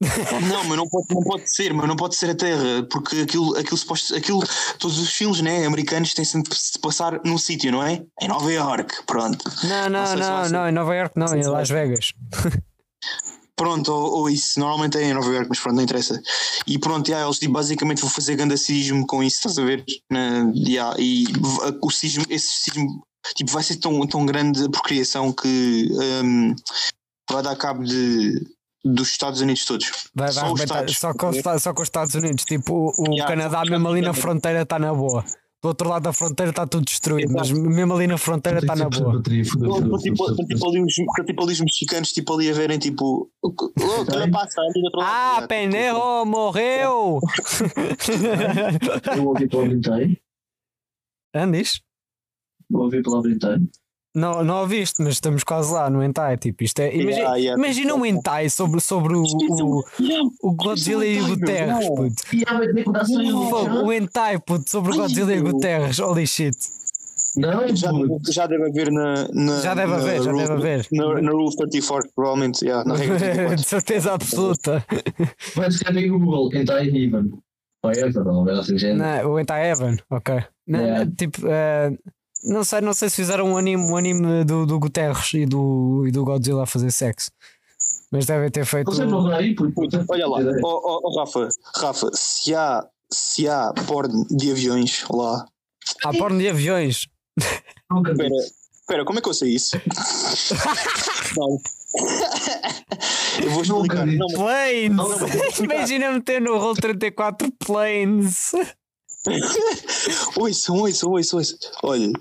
não, mas não pode, não pode ser, mas não pode ser a Terra, porque aquilo, aquilo, suposto, aquilo todos os filmes né, americanos têm sempre de se passar num sítio, não é? Em Nova York, pronto. Não, Não não, vai não, ser. não, em Nova York não, em vai Las Vegas. Pronto, ou, ou isso, normalmente é em Nova York, mas pronto, não interessa. E pronto, yeah, eles tipo, basicamente vão fazer grande sismo com isso, estás a ver? Na, yeah, e o sismo, esse sismo tipo, vai ser tão, tão grande a procriação que um, vai dar cabo de, dos Estados Unidos todos. Vai, vai Só os arrebentar- Estados, só, com, só com os Estados Unidos. Tipo, o, o Yeah, Canadá, mesmo ali na fronteira, está na boa. Do outro lado da fronteira está tudo destruído, mas Exato. mesmo ali na fronteira está na boa. Estão tipo, tipo ali os, tipo mexicanos tipo ali a verem tipo passa ali do outro lado. Ah, Yeah, pendejo, morreu! Eu ouvi palavra inteira. Andes? Ouvi palavra inteira. Não, não ouviste, mas estamos quase lá no hentai. Tipo, isto é, imagina, Yeah, yeah. imagina um hentai sobre, sobre o, o, Yeah, o Godzilla e o Guterres, puto. O hentai, puto, sobre o Godzilla e o. Guterres. Holy shit. Não, Já, já deve haver na, na Já deve na haver, já rule- deve haver. Na, na Rule 34, provavelmente, yeah, na regra 34. De certeza absoluta. Vai escrever no Google, hentai é verdade, não é assim, gente. Não, o hentai Evan, ok. Yeah. tipo, eh, não sei, não sei se fizeram um anime, um anime do, do Guterres e do, e do Godzilla a fazer sexo. Mas devem ter feito. Não aí, puto. Puta, Olha lá, oh, oh, oh, Rafa, Rafa, se há, se há porno de aviões lá, Há porno de aviões. Espera, espera, como é que eu sei isso? não. eu vou explicar. Não, Planes! Não, não, Imagina meter no Roll 34 planes. Ouçam, ouçam, ouçam, ouçam. Olha,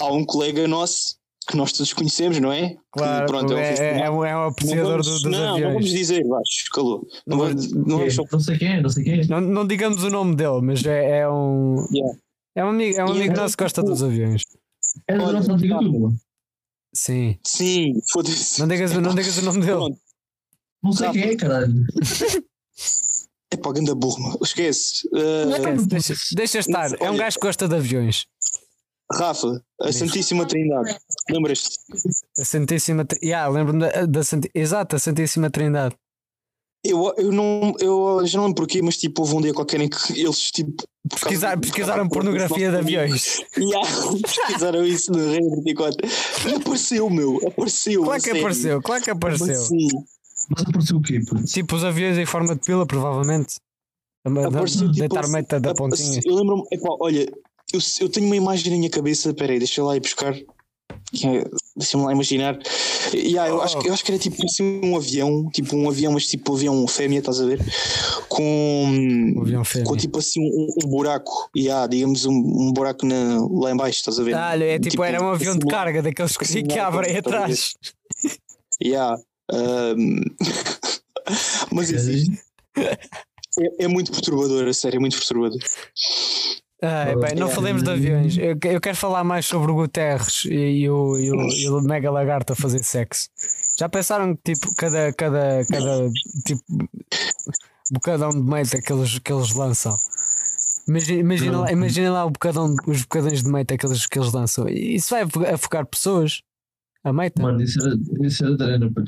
há um colega nosso que nós todos conhecemos, não é? Claro, que, pronto, é um é, é, é um, é um Não apreciador vamos- do- dos não, não vamos aviões. dizer, baixo, calou. Não, não vamos só. Não sei quem é, não sei quem é. Não, não digamos o nome dele, mas é, é um. Yeah. É um amigo, é um amigo nosso que gosta tipo, dos aviões. É nossa antiga tá. turma. Sim. Sim, foda-se. Não digas, não digas o nome dele. Pronto. Não sei quem é, caralho. É para ganda burro, mano. esquece. Uh, Esquece, deixa, deixa estar. É um gajo que gosta de aviões. Rafa, a Diz. Santíssima Trindade. Lembras-te? A Santíssima Trindade. Yeah, lembro-me da, da Santi- Exato, a Santíssima Trindade. Eu, eu não. Eu já não lembro porquê, mas tipo, houve um dia qualquer em que eles tipo. por Pesquisar, do- pesquisaram pornografia de aviões. Yeah, pesquisaram isso no Rei 24. E apareceu, meu. Apareceu. Claro que apareceu, claro que apareceu. assim? Mas apareceu o quê? Tipo os aviões em forma de pila, provavelmente. Apareceu, tipo, Deitar meita da pontinha. Eu lembro-me, olha, eu, eu tenho uma imagem na minha cabeça, peraí, deixa eu lá ir buscar. É- Deixa-me lá imaginar. Yeah, eu, acho, que- eu acho que era tipo assim, um avião, tipo um avião, mas tipo um avião fêmea, estás a ver? Com, fêmea. com tipo assim um, um buraco, yeah, digamos um, um buraco na, lá em baixo, estás a ver? Ah, é tipo, era um avião de assim, carga, daqueles que, assim, que abrem atrás. Yeah. Um, mas existe. É, é muito perturbador, a sério, é muito perturbador. Ai, bem, não É. falemos de aviões. Eu, eu quero falar mais sobre o Guterres e, e o, e, o, e o Mega Lagarto a fazer sexo. Já pensaram que tipo, cada, cada, cada tipo, bocadão de meita que eles, que eles lançam? Imagina, imagina, lá, imagina lá o bocadão, os bocadões de meita que eles, que eles lançam. Isso vai afo- afogar pessoas. A meita. Mano, isso era, isso era de arena para.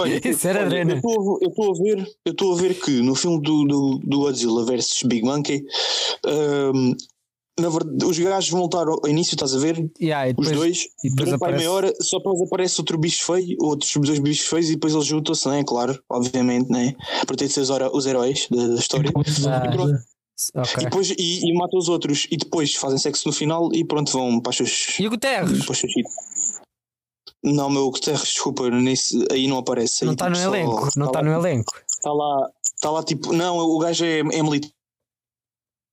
Olha, Isso era arena. Eu estou a- eu estou a ver, eu estou a ver que no filme do, do, do Godzilla versus Big Monkey, hum, na verdade, os gajos vão lutar ao início, estás a ver? Yeah, e Os depois, dois, e depois durante aparece. meia hora, só depois aparece outro bicho feio, outros dois bichos feios, e depois eles juntam-se, não é? Claro, obviamente, não é? Para ter de ser os, os heróis da, da história. Ah. E Ok. depois e, e matam os outros, e depois fazem sexo no final e pronto, vão para os seus. E o Guterres? para os seus sítios. Não, meu Guterres, desculpa, nesse, aí não aparece. Não aí, está no tipo, só- elenco. Não está lá- no elenco. Está lá, está lá tipo. Não, o gajo é, é militar.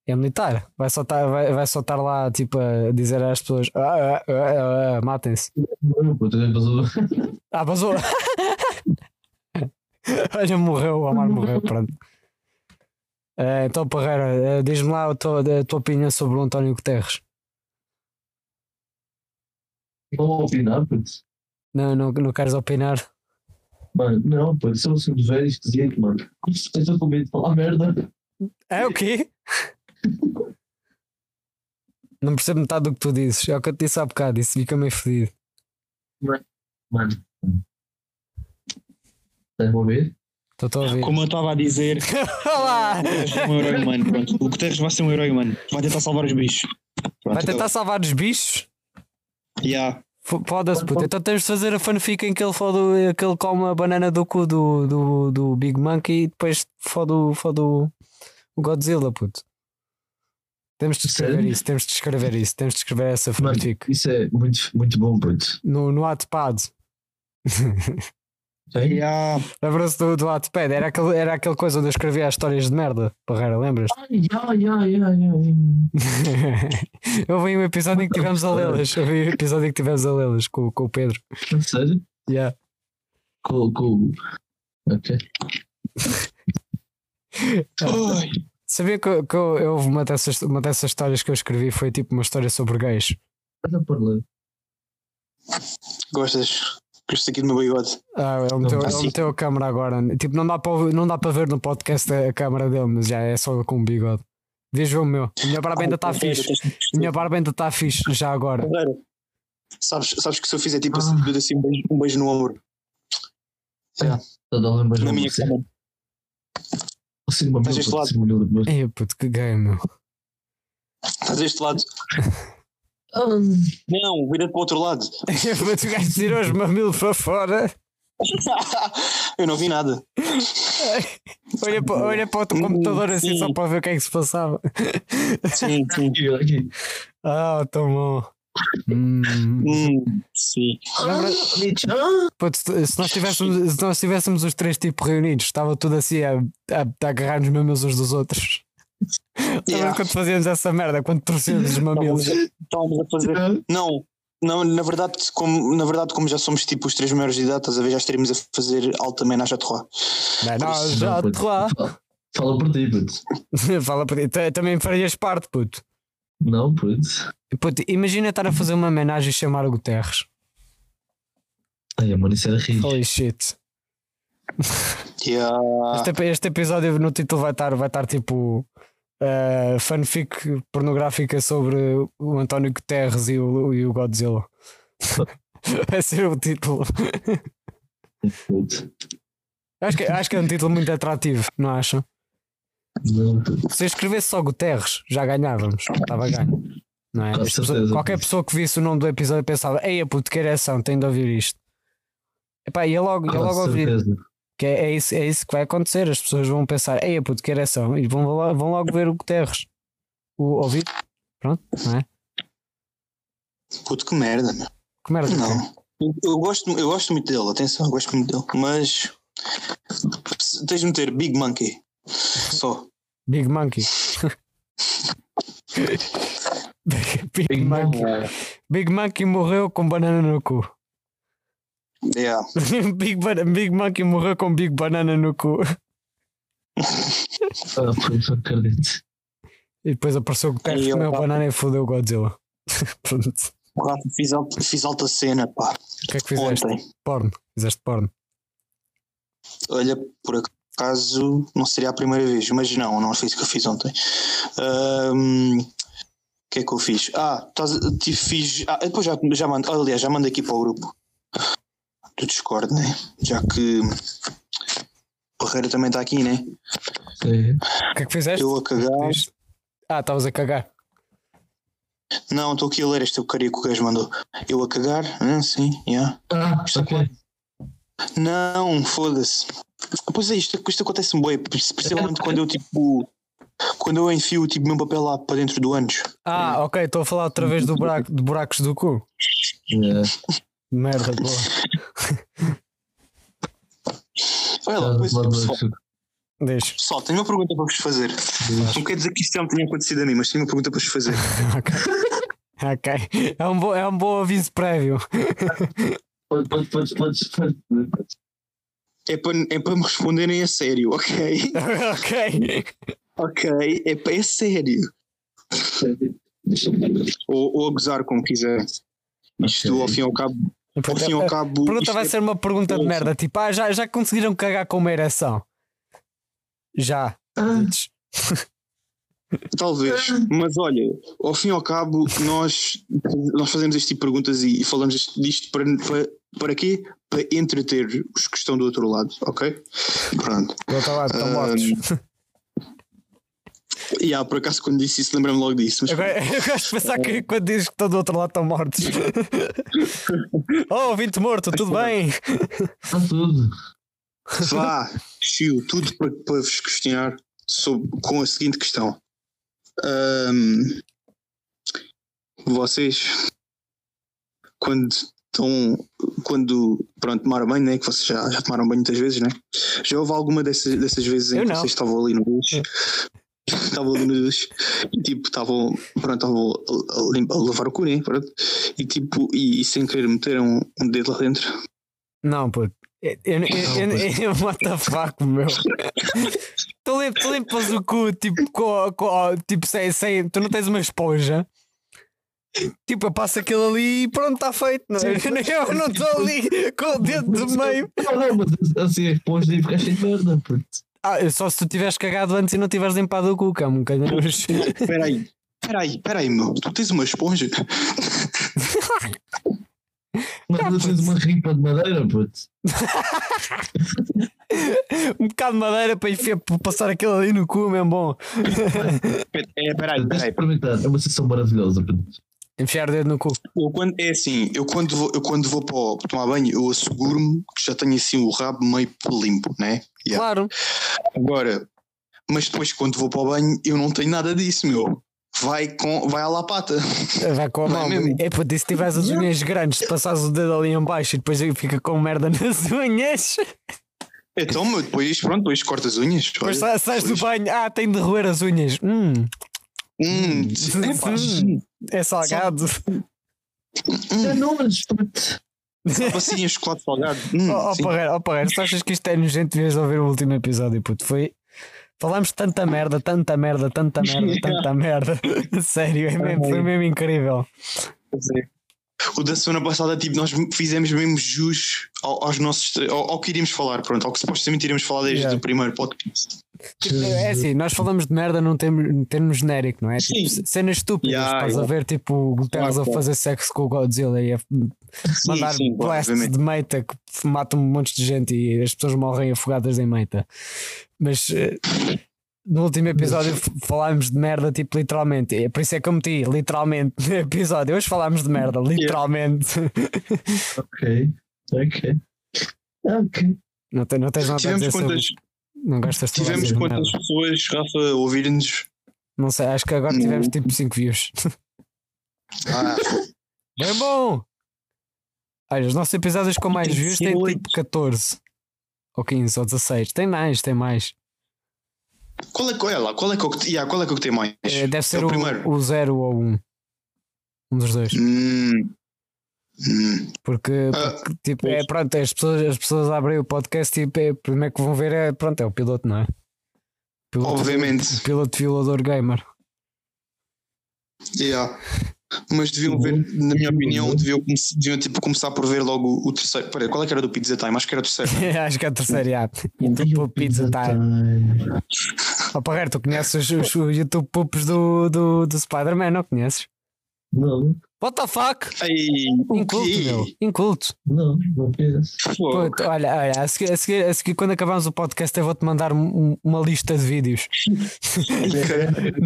É militar. Vai só estar, vai, vai só estar lá tipo a dizer às pessoas: ah, ah, ah, ah, ah, matem-se. Ah, vazou. Olha, morreu, o Omar morreu, pronto. Eh, então, Parreira, eh, diz-me lá a tua, a tua opinião sobre o António Guterres. Não vou opinar, puto. Não, não, não queres opinar? Mano, não, puto, isso é um assunto velho esquisito, mano. Como se tens com medo de falar merda? É o quê? Não percebo metade do que tu dizes. É o que eu te disse há bocado. Isso fica meio fedido. Mano. Estás a ouvir? Estou a ouvir. Como eu estava a dizer, Olá! um herói humano. Pronto. O Guterres vai ser um herói humano. Vai tentar salvar os bichos. Pronto, Vai tentar salvar os bichos? Yeah. Foda-se, puto. Então temos de fazer a fanfic em que ele, fode, que ele come a banana do cu do, do, do Big Monkey e depois fode, o- fode o, Godzilla, puto. Temos de escrever Sério? isso, temos de escrever isso, temos de escrever essa Mano, fanfic isso é muito, muito bom, puto. no, no Wattpad. Yeah. Lembra-se do, do Wattpad? Era aquele, era aquele coisa onde eu escrevia as histórias de merda. Parreira, lembras? Ah, ya, ya. eu vi um episódio em que tivemos a lê-las. Eu vi um episódio em que tivemos a lê-las com, com o Pedro. Sério? Yeah. Com, com... Ok. Sabia que, que eu, eu- houve uma dessas, uma dessas histórias que eu escrevi foi tipo uma história sobre gays. Estás a parlar? Gostas? Gostas aqui do meu bigode? Ah, ele meteu, Não, ele assim. meteu a câmera agora. Tipo, não dá para não dá para ver no podcast a, câmera dele, mas já é só com o bigode. Diz o meu. A minha barba ainda está fixe. A minha barba ainda está fixe, já agora. Sabes, sabes que se eu fizer tipo Ah. assim, dou assim um beijo, um beijo no ombro. Está a dar uma Na minha cama. Assim, uma Mas este lado. assim, Ei, puto, que gay, meu. Estás deste lado. Não, vira-te para o outro lado. O gajo tirou os mamilos para fora. eu não vi nada. Olha para, olha para o teu computador assim Sim. só para ver o que é que se passava. Sim, sim. aqui, aqui. Ah, tão bom. Hum. Hum, sim. Se nós tivéssemos, se nós tivéssemos os três tipos reunidos, estava tudo assim a, a, a agarrar nos mamilos uns dos outros. Yeah. quando fazíamos essa merda, quando torcíamos os mamilos? Estávamos a fazer. Não, não, na verdade, como, na verdade, como já somos tipo os três maiores de idade, estás a ver, já estaríamos a fazer alta menage à puto. te lá. Fala- por ti, puto. Fala para ti. Também farias parte, puto. Não, puto. Puto, imagina estar a fazer uma homenagem e chamar o Guterres. Ai, mano, isso era rir. Holy shit. Yeah. Este, este episódio no título vai estar, vai estar tipo eh, fanfic pornográfica sobre o António Guterres e o, e o Godzilla. vai ser o título. Acho que, acho que é um título muito atrativo, não acham? Se eu escrevesse só Guterres, já ganhávamos. Estava ganho. Não é? Qualquer pessoa que visse o nome do episódio pensava: Ei, puto, que ereção, tenho de ouvir isto. Epá, ia logo, ia logo ouvir. Que é, é, isso, é isso que vai acontecer. As pessoas vão pensar: Ei, puto, que ereção. E vão, vão logo ver o Guterres. O ouvir. Pronto, não é? Puto, que merda, meu. Que merda. Não. Eu, eu gosto, eu gosto muito dele, atenção, eu gosto muito dele. Mas tens de meter Big Monkey. Só. Big Monkey. Big, Big Monkey. Big Monkey morreu com banana no cu. Yeah. Big, Big Monkey morreu com Big Banana no cu. Ah, puto, acredito. E depois apareceu o Aí, comeu opa. banana e fodeu o Godzilla. Pronto. O fiz, alta, fiz alta cena, pá. O que é que fizeste? Ontem. Porno. Fizeste porno. Olha, por acaso não seria a primeira vez, mas não, não foi isso que eu fiz ontem. O que é que eu fiz? Ah, estás a- te fiz. Ah, depois já, já mando, aliás, já mando aqui para o grupo do Discord, né? Já que o Ferreira também está aqui, né? Sim. O que é que fizeste? Eu a cagar. Ah, estavas a cagar. Não, estou aqui a ler este porcaria que o gajo mandou. Eu a cagar? Ah, sim, yeah. Ah, ok. Não, foda-se. Pois é, isto, isto acontece-me bem, principalmente quando eu tipo. Quando eu enfio tipo, o meu papel lá para dentro do ânus. Ah, ok, estou a falar outra vez do buraco, de buracos do cu. Yeah. Merda, boa. Olha lá, pois, pessoal, isso- Deixa. pessoal, tenho uma pergunta para vos fazer. Não quer dizer que isto já me tenha acontecido a mim, mas tenho uma pergunta para vos fazer. ok. Ok. É um, bom, é um bom aviso prévio. Pode, pode, pode, pode, pode. É para, é para me responderem a sério, ok? ok. ok, é, para, é sério. Ou, ou a gozar, como quiser. Isto, ao fim e ao cabo. Ao fim e ao A cabo pergunta vai é- ser uma pergunta de merda. Tipo, ah, já, já conseguiram cagar com uma ereção? Já. Ah, Dites. Talvez, mas olha, ao fim e ao cabo, nós, nós fazemos este tipo de perguntas e falamos isto- disto para, para, para quê? Para entreter os que estão do outro lado, ok? Pronto. Do outro lado, estão Ah, mortos. E há, por acaso, quando disse isso, lembrei-me logo disso. Mas Agora, eu gosto de pensar que quando dizes que estão do outro lado estão mortos. oh, vinte morto, tudo bem? Está tudo. vá, chill, tudo para, para vos questionar sobre, com a seguinte questão. Ahm, vocês, quando Então, quando pronto, tomaram banho, né? Que vocês já, já tomaram banho muitas vezes, né? Já houve alguma dessas, dessas vezes em Eu que não. vocês estavam ali no duche? Estavam duche e tipo, estavam, pronto, estavam a, a limpa- a lavar o cu, né? Pronto, e tipo, e, e sem querer meteram um dedo lá dentro. Não, puto. Eu, eu, eu, eu, eu, what the fuck, meu. tu, lim, tu limpas o cu, tipo, com, com, tipo sem, sem, tu não tens uma esponja. Tipo, eu passo aquilo ali e pronto, está feito. Não, é? eu não estou ali com o dedo do meio. Não, não, mas assim as pontas e ficar cheio de merda, puto. Ah, só se tu tiveres cagado antes e não tiveres limpado o cu, que é um bocadinho. Espera aí, espera aí, espera aí, meu. Tu tens uma esponja? Mas tu tens uma ripa de madeira, puto. um bocado de madeira para enfiar, para passar aquilo ali no cu, mesmo bom. É, espera aí, Deixa espera eu aí. experimentar, é uma sensação maravilhosa, puto. Enfiar o dedo no cu. Eu quando, é assim, eu quando vou, eu quando vou para, tomar banho, eu asseguro-me que já tenho assim o rabo meio limpo, né? Yeah. Claro. Agora, mas depois quando vou para o banho, eu não tenho nada disso, meu. Vai, com, vai à lapata. Vai com a Vai mão. mesmo. É para se tiveres as unhas grandes, se passares o dedo ali em baixo e depois fica com merda nas unhas. Então, meu, depois, pronto, depois corto as unhas. Depois sais do banho. Ah, tenho de roer as unhas. Hum, Hum, epá, Hum. é salgado. É nomes, puto. assim, chocolate salgado. Hum, Oh, oh sim. Parreira, oh, Parreira, se achas que isto é nojento, devias ouvir o último episódio, puto. Foi. Falámos tanta merda, tanta merda, tanta merda, tanta merda. Sério, é mesmo, foi mesmo incrível. É. O da semana passada, tipo, nós fizemos mesmo jus ao- aos nossos. Ao, ao que iríamos falar, pronto, ao que supostamente iríamos falar desde Yeah. o primeiro podcast. É assim, nós falamos de merda num termo, num termo genérico, não é? Tipo, Sim. cenas estúpidas. Yeah, Estás a yeah. ver, tipo, o Guterres Claro, a fazer sexo com o Godzilla e a mandar sim, blasts obviamente. de meita que matam um monte de gente e as pessoas morrem afogadas em meita. Mas eh, no último episódio falámos de merda, tipo, literalmente. É por isso é que eu meti literalmente no episódio. Hoje falámos de merda, literalmente. Ok, ok. Ok. Não, te- não tens nada a Tivemos dizer quantas, sobre. Não falar tivemos quantas pessoas, Rafa, a ouvirem-nos? Não sei, acho que agora tivemos tipo 5 views. Ah, Bem bom! Olha, os nossos episódios com mais views têm 18. tipo 14 ou 15 ou 16. Tem mais, tem mais. Qual, é, qual, é lá, qual, é que, é que- yeah, qual é que é o que tem mais? Eh, Deve ser o o, primeiro. o 0 ou o 1. Um dos dois. Hum, hum. Porque, Ah, porque, tipo, é pronto, as pessoas, as pessoas abrem o podcast e é, primeiro que vão ver é pronto, é o piloto, não é? Piloto, Obviamente. Piloto violador gamer. Yeah. Mas deviam ver, na minha opinião, deviam, come- deviam tipo, começar por ver logo o terceiro. Peraí, qual é que era do Pizza Time? Acho que era o terceiro. Acho que é a terceira. já. E YouTube o Pizza Time. Oh, Parreiro, tu conheces os, os, os YouTube Pups do, do, do Spider-Man, não conheces? Não, What the fuck? Ai, Inculto, meu. Inculto. não, não penso. Pô, Puto, olha, olha a, seguir, a, seguir, a seguir, quando acabarmos o podcast, eu vou-te mandar um- uma lista de vídeos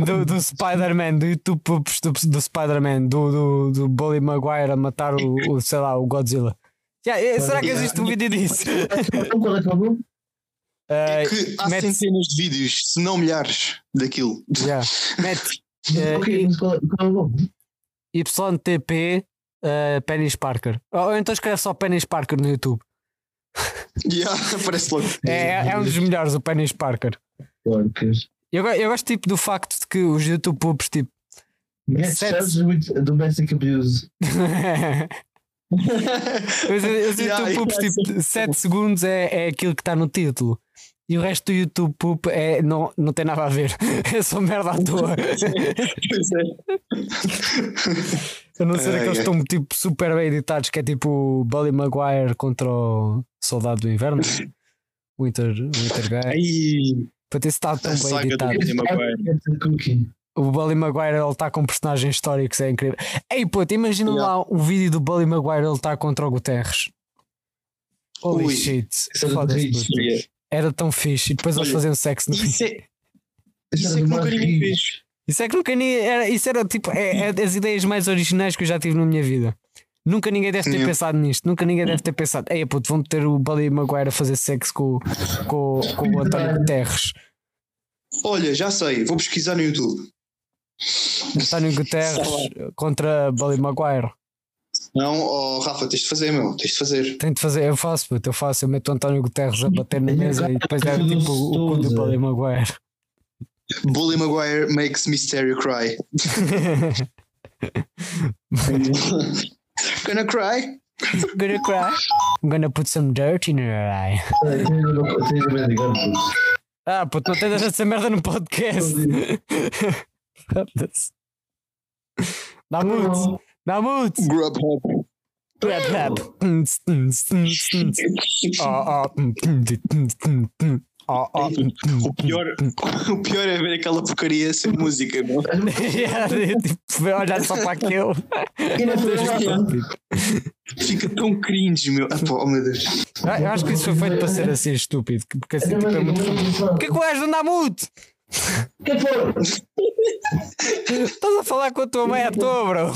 do, do Spider-Man, do YouTube do, do Spider-Man, do, do, do Bully Maguire a matar o, o, sei lá, o Godzilla. Já, eh, será que existe um vídeo disso? Então qual é que é? Eh, que há mete- centenas de vídeos, se não milhares, daquilo. já. Mete eh, Ok, mas qual qual é o nome? YTP uh, Penis Parker. Ou ou então escreve só Penis Parker no YouTube. Yeah, aparece logo. É, é um dos melhores, o Penis Parker. Porcas. Eu, eu gosto tipo do facto de que os YouTube Pups tipo. Get Sete- with domestic abuse. Os, os YouTube yeah, tipo, 7 segundos é, é aquilo que está no título. E o resto do YouTube Poop é, não, não tem nada a ver. É só merda à toa. Pois é. A não ser aqueles que estão tipo super bem editados, que é tipo o Bully Maguire contra o Soldado do Inverno. Winter, Winter Guy. Aí, Para ter estado tão A bem editado. Bully Maguire. Get the cookie. O Bully Maguire ele está com personagens históricos, é incrível. Ei, puto, imagina Yeah. lá um vídeo do Bully Maguire ele está contra o Guterres. Holy Ui. shit. Foda-se. Era tão fixe. E depois eles Olha, faziam sexo no Isso é, Isso é que nunca ninguém fez. Isso é que nunca nem era, isso era tipo é, é das ideias mais originais que eu já tive na minha vida. Nunca ninguém deve ter Yeah. pensado nisto, nunca ninguém deve ter pensado, ei puto, vão ter o Bully Maguire a fazer sexo com, com, com o António Guterres. Olha, já sei, vou pesquisar no YouTube. António Guterres contra Bully Maguire. Não, oh, Rafa, tens de fazer, meu, tens de fazer. Tenho de fazer, eu faço, puto, eu faço, eu meto o António Guterres a bater na mesa e depois é tipo o cu do Buddy Maguire. Bully Maguire makes Mysterio cry. Gonna cry? gonna cry. I'm gonna put some dirt in her eye. Ah, puto, não tens essa merda no podcast. Foda-se. Dá mute, dá mute. Grubhub. Rap. Oh, oh. O pior, o pior é ver aquela porcaria sem música, meu. Yeah, tipo, olhar só para. E não nada. Fica tão cringe, meu. Ah, pô, oh meu Deus. Ah, Eu acho que isso foi feito para ser assim estúpido. Porque assim tipo, é muito. O que é que o gajo não dá mute? Que foi? Estás a falar com a tua mãe à toa, bro.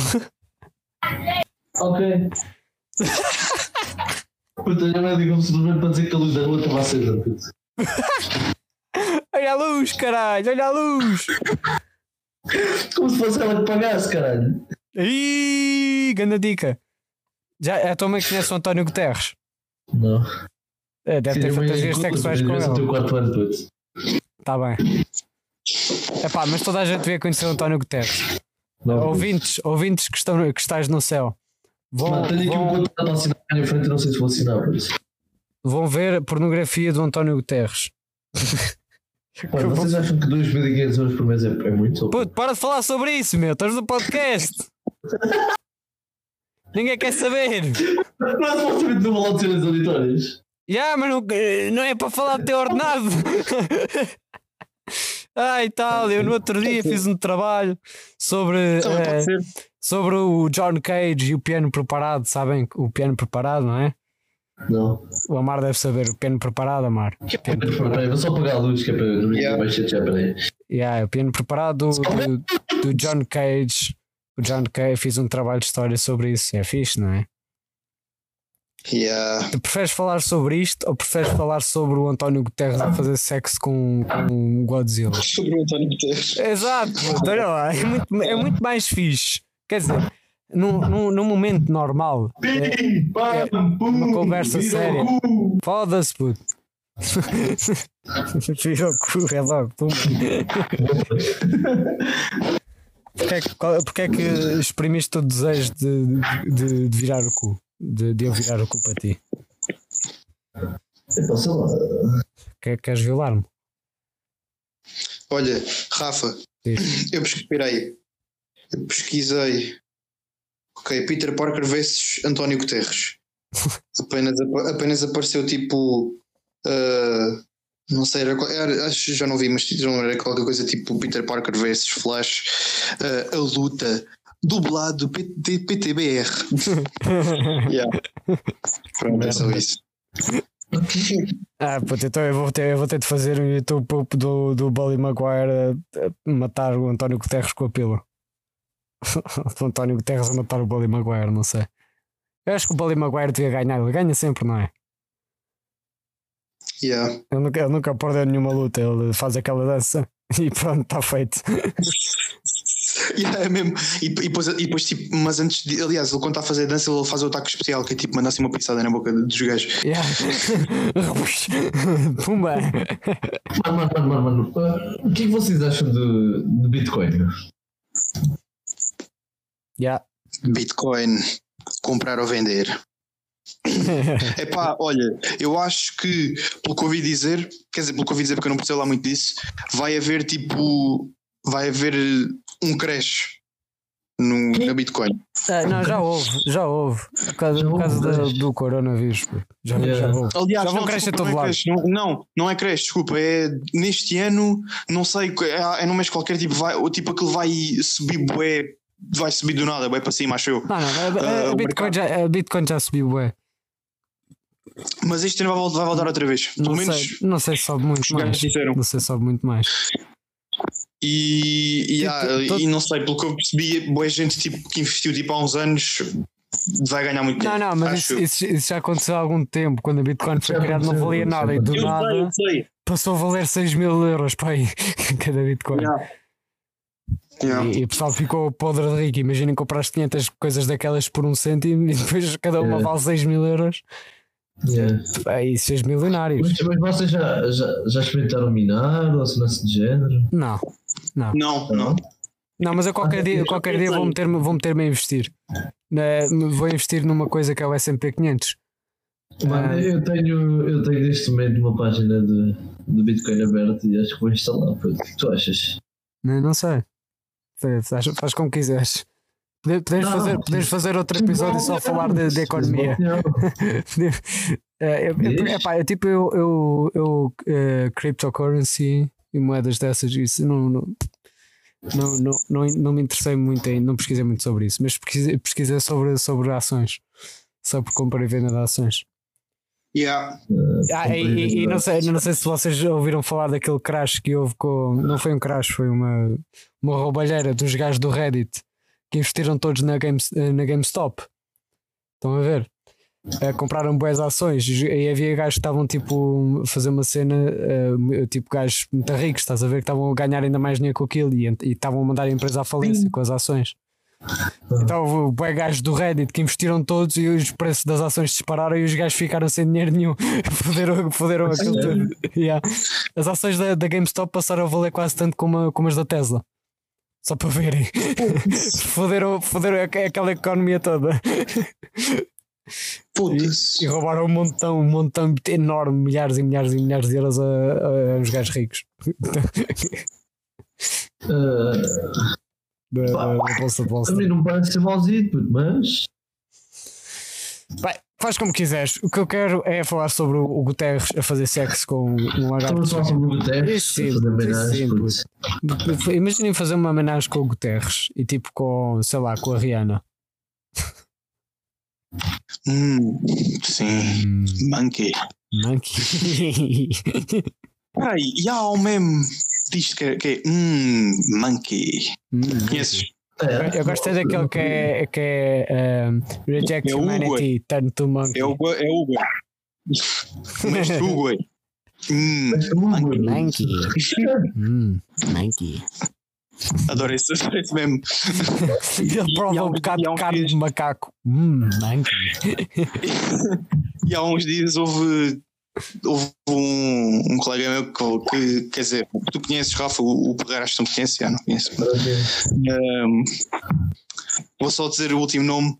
Ok. Puta, eu não digo simplesmente para dizer que a luz da rua estava acesa. Olha a luz, caralho, olha a luz. Como se fosse ela que pagasse, caralho. Ih, grande dica. Já, é a tua mãe que conhece o António Guterres. Não. É, deve ter Sim, mas fantasias sexuais com é o teu ele. quarto ano, puto. Está bem. Epá, mas toda a gente devia conhecer o António Guterres. Não. Ouvintes, ouvintes que, estão, que estás no céu. Vão, Mano, tenho aqui um vão, contrato assinado à minha frente não sei se vou assinar, por isso. vão ver pornografia do António Guterres. Mano, vocês acham que 2.500 euros por mês é, é muito? Puto, para de falar sobre isso, meu. Estás no podcast. Ninguém quer saber. Não é supostamente não falar de cenas auditórias. Já, mas não, não é para falar de ter ordenado. Ai, tal, eu no outro dia fiz um trabalho sobre, eh, sobre o John Cage e o piano preparado, sabem? O piano preparado, não é? Não. O Amar deve saber, o piano preparado, Amar. Piano preparado. Peraí, vou só apagar a luz que é para não Yeah. mais chatear, peraí. Yeah, o piano preparado do, do, do John Cage. O John Cage fiz um trabalho de história sobre isso. É fixe, não é? Yeah. Tu preferes falar sobre isto ou preferes falar sobre o António Guterres a fazer sexo com, com o Godzilla? Sobre o António Guterres. Exato, olha lá, é muito, é muito mais fixe. Quer dizer, num, num, num momento normal, é, pum, uma conversa séria. foda-se, puto. Vira o cu, é logo. pum. Porquê é que, porquê é que exprimiste o desejo de, de, de virar o cu? De, de eu virar o cu para ti? Sei lá. Quer, queres violar-me? Olha, Rafa, Diz. eu pesquisei. Eu pesquisei. Ok, Peter Parker versus António Guterres. apenas, apenas apareceu tipo. ah, não sei, era, era- acho que já não vi, mas não era qualquer coisa tipo Peter Parker versus Flash, ah, a luta, dublado de PTBR. yeah. Pronto, é só isso. Ah, puto, então eu vou ter, eu vou ter de fazer um YouTube do, do Bully Maguire matar o António Guterres com a pila. o António Guterres a matar o Bully Maguire, não sei. Eu acho que o Bully Maguire devia ganhar, ele ganha sempre, não é? Yeah. Ele nunca, ele nunca perdeu nenhuma luta, ele faz aquela dança e pronto, está feito. Yeah, é mesmo. E, e depois, e depois, tipo, mas antes de, aliás, ele quando está a fazer dança, ele faz o ataque especial, que é tipo mandar assim uma pisada na boca dos gajos. Yeah. Pumba! Mano, mano, mano, mano, mano. Ah, O que é que vocês acham de, de Bitcoin? Yeah. Bitcoin, comprar ou vender. Epá, olha, eu acho que, pelo que ouvi dizer, quer dizer, pelo que ouvi dizer, porque eu não percebo lá muito disso, vai haver tipo, vai haver um crash no, na Bitcoin. Ah, não, já houve, já houve. Por causa, por causa crash. do coronavírus. Já, Yeah. já houve. Aliás, Já vão não, crescer desculpa, todo não, é lado. crash, não, não, não é crash, desculpa, é neste ano, não sei, é, é num mês qualquer, tipo, vai, o tipo aquilo vai subir bué, vai subir do nada, bué para cima, acho eu. Não, não, a, a- Ah, a o Bitcoin, já, a Bitcoin já subiu, ué. Mas este ano vai voltar, vai voltar outra vez, pelo Não menos sei, não sei se sobe muito mais. disseram. Não sei se sobe muito mais. E, e, Tipo, ah, todo- e não sei, pelo que eu percebi, boa gente tipo, que investiu tipo, há uns anos vai ganhar muito Não, dinheiro. não, mas acho isso, eu. isso- isso já aconteceu há algum tempo. Quando a Bitcoin foi criada, não valia nada. E do aconteceu. nada sei. passou a valer 6 mil euros para aí cada Bitcoin. Yeah. Yeah. E, e o pessoal ficou podre de rico. Imaginem compraste 500 coisas daquelas por um cêntimo e depois cada uma É. vale 6 mil euros. Yeah. Aí seis milionários. Mas, mas vocês já, já, já experimentaram minar ou assim de género? Não, Não, não. não, mas eu qualquer dia, qualquer dia vou meter-me vou meter a investir. Na- vou investir numa coisa que é o SP 500. Mano, eu tenho, eu tenho neste momento uma página de, de Bitcoin aberta e acho que vou instalar. O que tu achas? Não, não sei. Faz, faz como quiseres. Pode- Podemos, Não, fazer, não. podemos fazer outro episódio só a falar de, de economia. É, eu, eu, Diz. epá, eu, tipo, eu, eu, eu eh, cryptocurrency e moedas dessas, isso não, não, não, não, não, não me interessei muito ainda, não pesquisei muito sobre isso, mas pesquisei, pesquisei sobre, sobre ações, sobre compra e venda de ações. Yeah. Ah, e, e- e não, sei, não sei se vocês ouviram falar daquele crash que houve com. Não foi um crash, foi uma, uma roubalheira dos gajos do Reddit que investiram todos na, Game, na GameStop. Estão a ver? Eh, compraram boas ações e havia gajos que estavam tipo a fazer uma cena, eh, tipo gajos muito ricos, estás a ver? Que estavam a ganhar ainda mais dinheiro com aquilo e e estavam a mandar a empresa à falência com as ações. Então houve bué gajos do Reddit que investiram todos e os preços das ações dispararam e os gajos ficaram sem dinheiro nenhum. foderam, foderam aquilo sério? tudo. Yeah. As ações da, da GameStop passaram a valer quase tanto como, como as da Tesla. Só para verem. foderam, foderam aqu- aquela economia toda. Puta-se. E roubaram um montão, um montão enorme, milhares e milhares e milhares de euros a, a- aos gajos ricos. Ah, Da, da, da bolsa mim não parece ser malzinho, puto, mas. Bem, faz como quiseres. O que eu quero é falar sobre o, Guterres a fazer sexo com um lagarto. Estamos a falar sobre o Guterres. Imaginem fazer uma homenagem com o Guterres e tipo com, sei lá, com a Rihanna. Hum, sim. Monkey. Monkey. Peraí, e um meme disto que é, que é hum, Monkey. Hum, Conheces? É, Eu gostei daquele que é, que é um, Reject É Humanity, Turn to Monkey. É o é o Hugo. Mestre Hugo. Hum, Mas o Hugo, Monkey. Hum, monkey. Adoro esse, esse. Ele E- prova e há um bocado e de carne dias- de macaco. Hum, monkey. E há uns dias houve, houve um, um colega meu que, que, quer dizer, tu conheces, Rafa, o, o Pereira, acho que não conheces, já não conheço. Um, vou só dizer o último nome.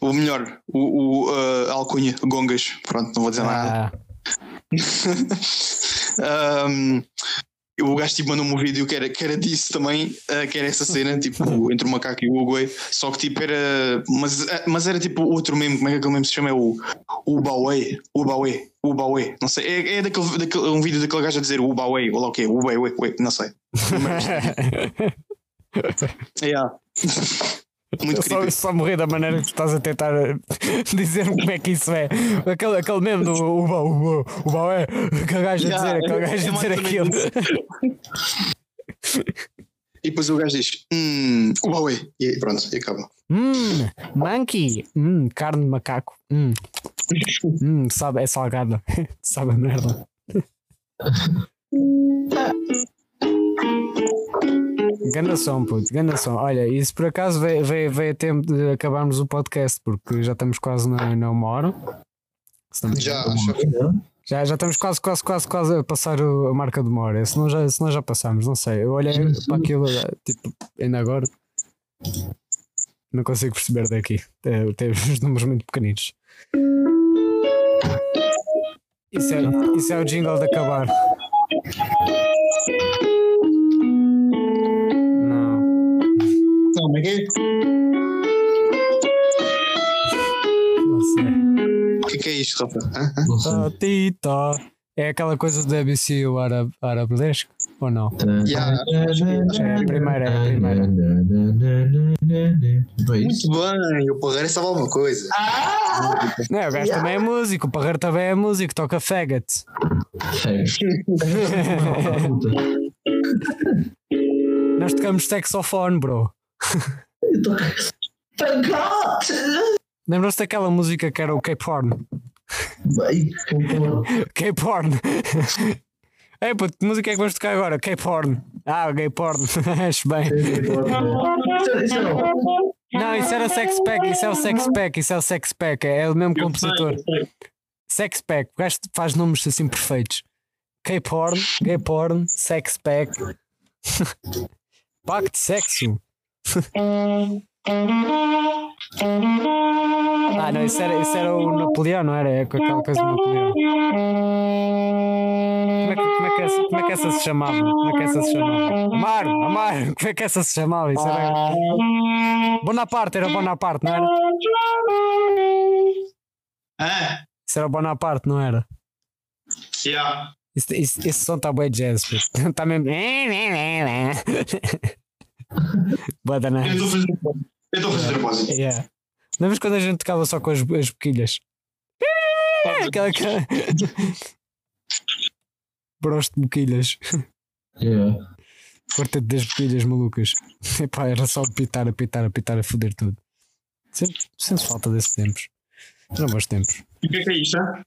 O melhor, o, o uh, Alcunha, Gongas. Pronto, não vou dizer nada. Ah, um, o gajo tipo, mandou-me um vídeo que era, que era disso também, uh, que era essa cena, tipo, entre o macaco e o Uguay, só que tipo era. Mas, uh, mas era tipo outro meme, como é que aquele meme se chama? É o o Bauê, o Bauê, o Bauê, não sei, é, é daquele, daquele, um vídeo daquele gajo a dizer o Bauê, ou lá o quê, o Bauê, ué, não sei. Yeah. Muito Eu só, só morri da maneira que tu estás a tentar dizer-me como é que isso é. Aquele, aquele mesmo do Uba, Uba, Uba é. Aquele gajo a Yeah, dizer, aquele é- gajo é a dizer aquilo. E depois o gajo diz, hum, o Bauê, e aí, pronto, e acaba. Hum, monkey. Hum, carne de macaco. Hum, hum, sabe, é salgada. sabe a merda. Ganda som, puto, ganda som. Olha, isso por acaso veio, veio, veio a tempo de acabarmos o podcast, porque já estamos quase na, na uma hora. Me Já, Já, já estamos quase, quase, quase, quase a passar o- a marca de uma hora. Se não já, se não já passamos, não sei. Eu olhei para aquilo, tipo, ainda agora. Não consigo perceber daqui. Tem, tem os números muito pequeninos. Isso é, isso é o jingle de acabar. É Não sei. O que, que é isto. Tá, tá. É aquela coisa do ABC, o árabe, arabesco? Ou não? Yeah, É a primeira, é a primeira. É? Muito bem, o Porreira sabe alguma coisa. Não, o gajo também é músico, o Parreiro também é músico, toca faggot. Nós tocamos saxofone, bro. Lembram-se daquela música que era o K-Porn? K-Porn! Ei, puto, que música é que vamos tocar agora? K-porn. Ah, gay porn. Acho bem. Isso- isso não. Isso era sex pack, isso é o sex pack, isso é o sex pack, é o mesmo compositor. Sex pack, o gajo faz nomes assim perfeitos. K-porn, gay porn, sex pack. Pack de sexo. Ah, não, isso era, isso era o Napoleão, não era? É com aquela coisa do Napoleão. Como é, que, como, é que essa, como é que essa se chamava? Como é que essa se chamava? Amar, Amar, como é que essa se chamava? Isso era. Bonaparte, era Bonaparte, não era? Ah, Isso era Bonaparte, não era? yeah. Isso, isso, esse som está bem jazz, está mesmo. Boa Eu estou a fazer eu estou a fazer propósito. Yeah. Lembras quando a gente tocava só com as, as boquilhas? Aquela que. Bros de boquilhas. Yeah. Quarteto das boquilhas malucas. Epá, era só apitar, apitar, apitar, a foder tudo. Sempre, sente falta desses tempos. Eram bons tempos. E o que é que é isto? ah?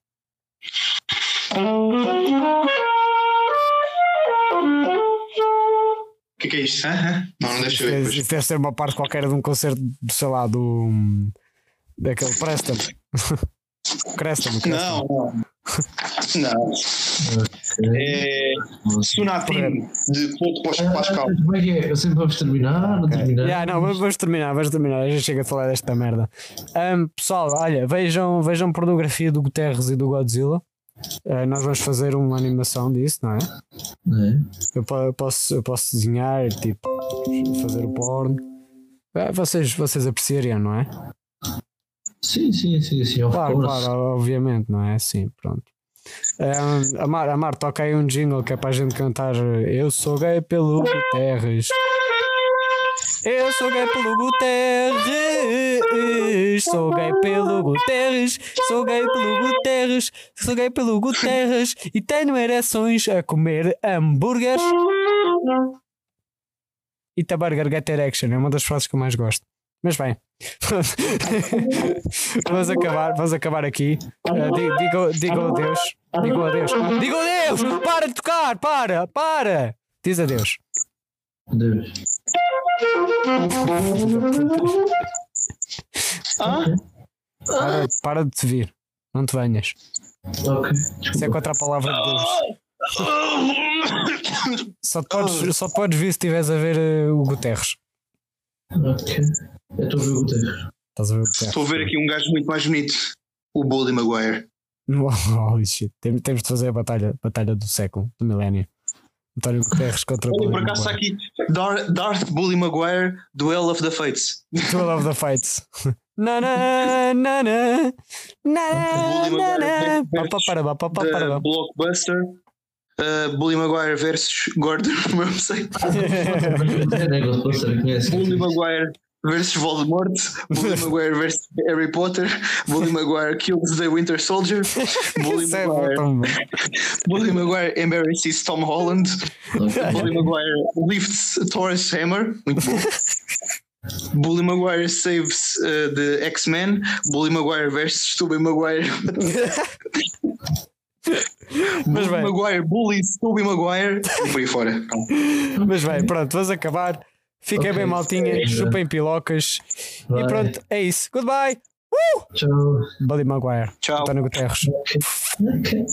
O que é que é isto? ah? Não, não deixa eu ver isso deve ser uma parte qualquer de um concerto, sei lá, do. daquele Preston. Creston, Creston. Não, não. Não. É Sunatim de Ponto Pós- Pascal. Como é que é? Eu sempre vamos terminar, não terminar. Yeah, não, vamos, terminar, vamos terminar. A gente chega a falar desta merda. Ahm, pessoal, olha, vejam, vejam pornografia do Guterres e do Godzilla. Ah, nós vamos fazer uma animação disso, não é? É. Eu, eu posso, eu posso desenhar, tipo, fazer o porno. Ah, vocês, vocês apreciariam, não é? Sim, sim, sim, sim. Claro, claro, obviamente, não é assim, pronto. Ahm, Amar, Amar, toca aí um jingle que é para a gente cantar Eu sou gay pelo Guterres. Eu sou gay pelo Guterres. Sou gay pelo Guterres. Sou gay pelo Guterres. Sou gay pelo Guterres. E tenho ereções a comer hambúrgueres. Eat a burger, get erection. É uma das frases que eu mais gosto. Mas bem, vamos acabar, vamos acabar aqui. Uh, di- digo, digo adeus. Digo adeus. Digo adeus! Para de tocar! Para! Para! Diz adeus. Deus. Ah? Para, para de te vir. Não te venhas. Ok. Isso é contra a palavra de Deus. Só te podes, só te podes vir se estiveres a ver uh, o Guterres. Ok. Eu estou a ver o Guterres. Estás a ver o Guterres? Estou a ver aqui um gajo muito mais bonito. O Bully Maguire. Holy shit. Tem- Temos de fazer a batalha, batalha do século, do milénio. António Guterres contra Olha, Bully por acaso está aqui Dar- Darth Bully Maguire Duel of the Fates. Duel of the Fights. Na na na na na na na na. Para, pa, pa, pa, para, da pa. Blockbuster. Uh, Bully Maguire versus Gordon Ramsay. É. Bully Maguire versus Voldemort. Bully Maguire versus Harry Potter. Bully Maguire kills the Winter Soldier. Bully é Maguire, tão bom. Bully Maguire embarrasses Tom Holland. Bully Maguire lifts Taurus Hammer. Muito bom. Bully Maguire saves uh, the X-Men. Bully Maguire versus Tobey Maguire. Mas Bully bem, Maguire bullies Tobey Maguire. E por aí fora. Mas bem, pronto, vamos acabar. Fiquem Ok. bem, maltinha. É, Chupem pilocas. E Vai. pronto, é isso. Goodbye. Tchau. Buddy Maguire. Tchau. António Guterres. Ok.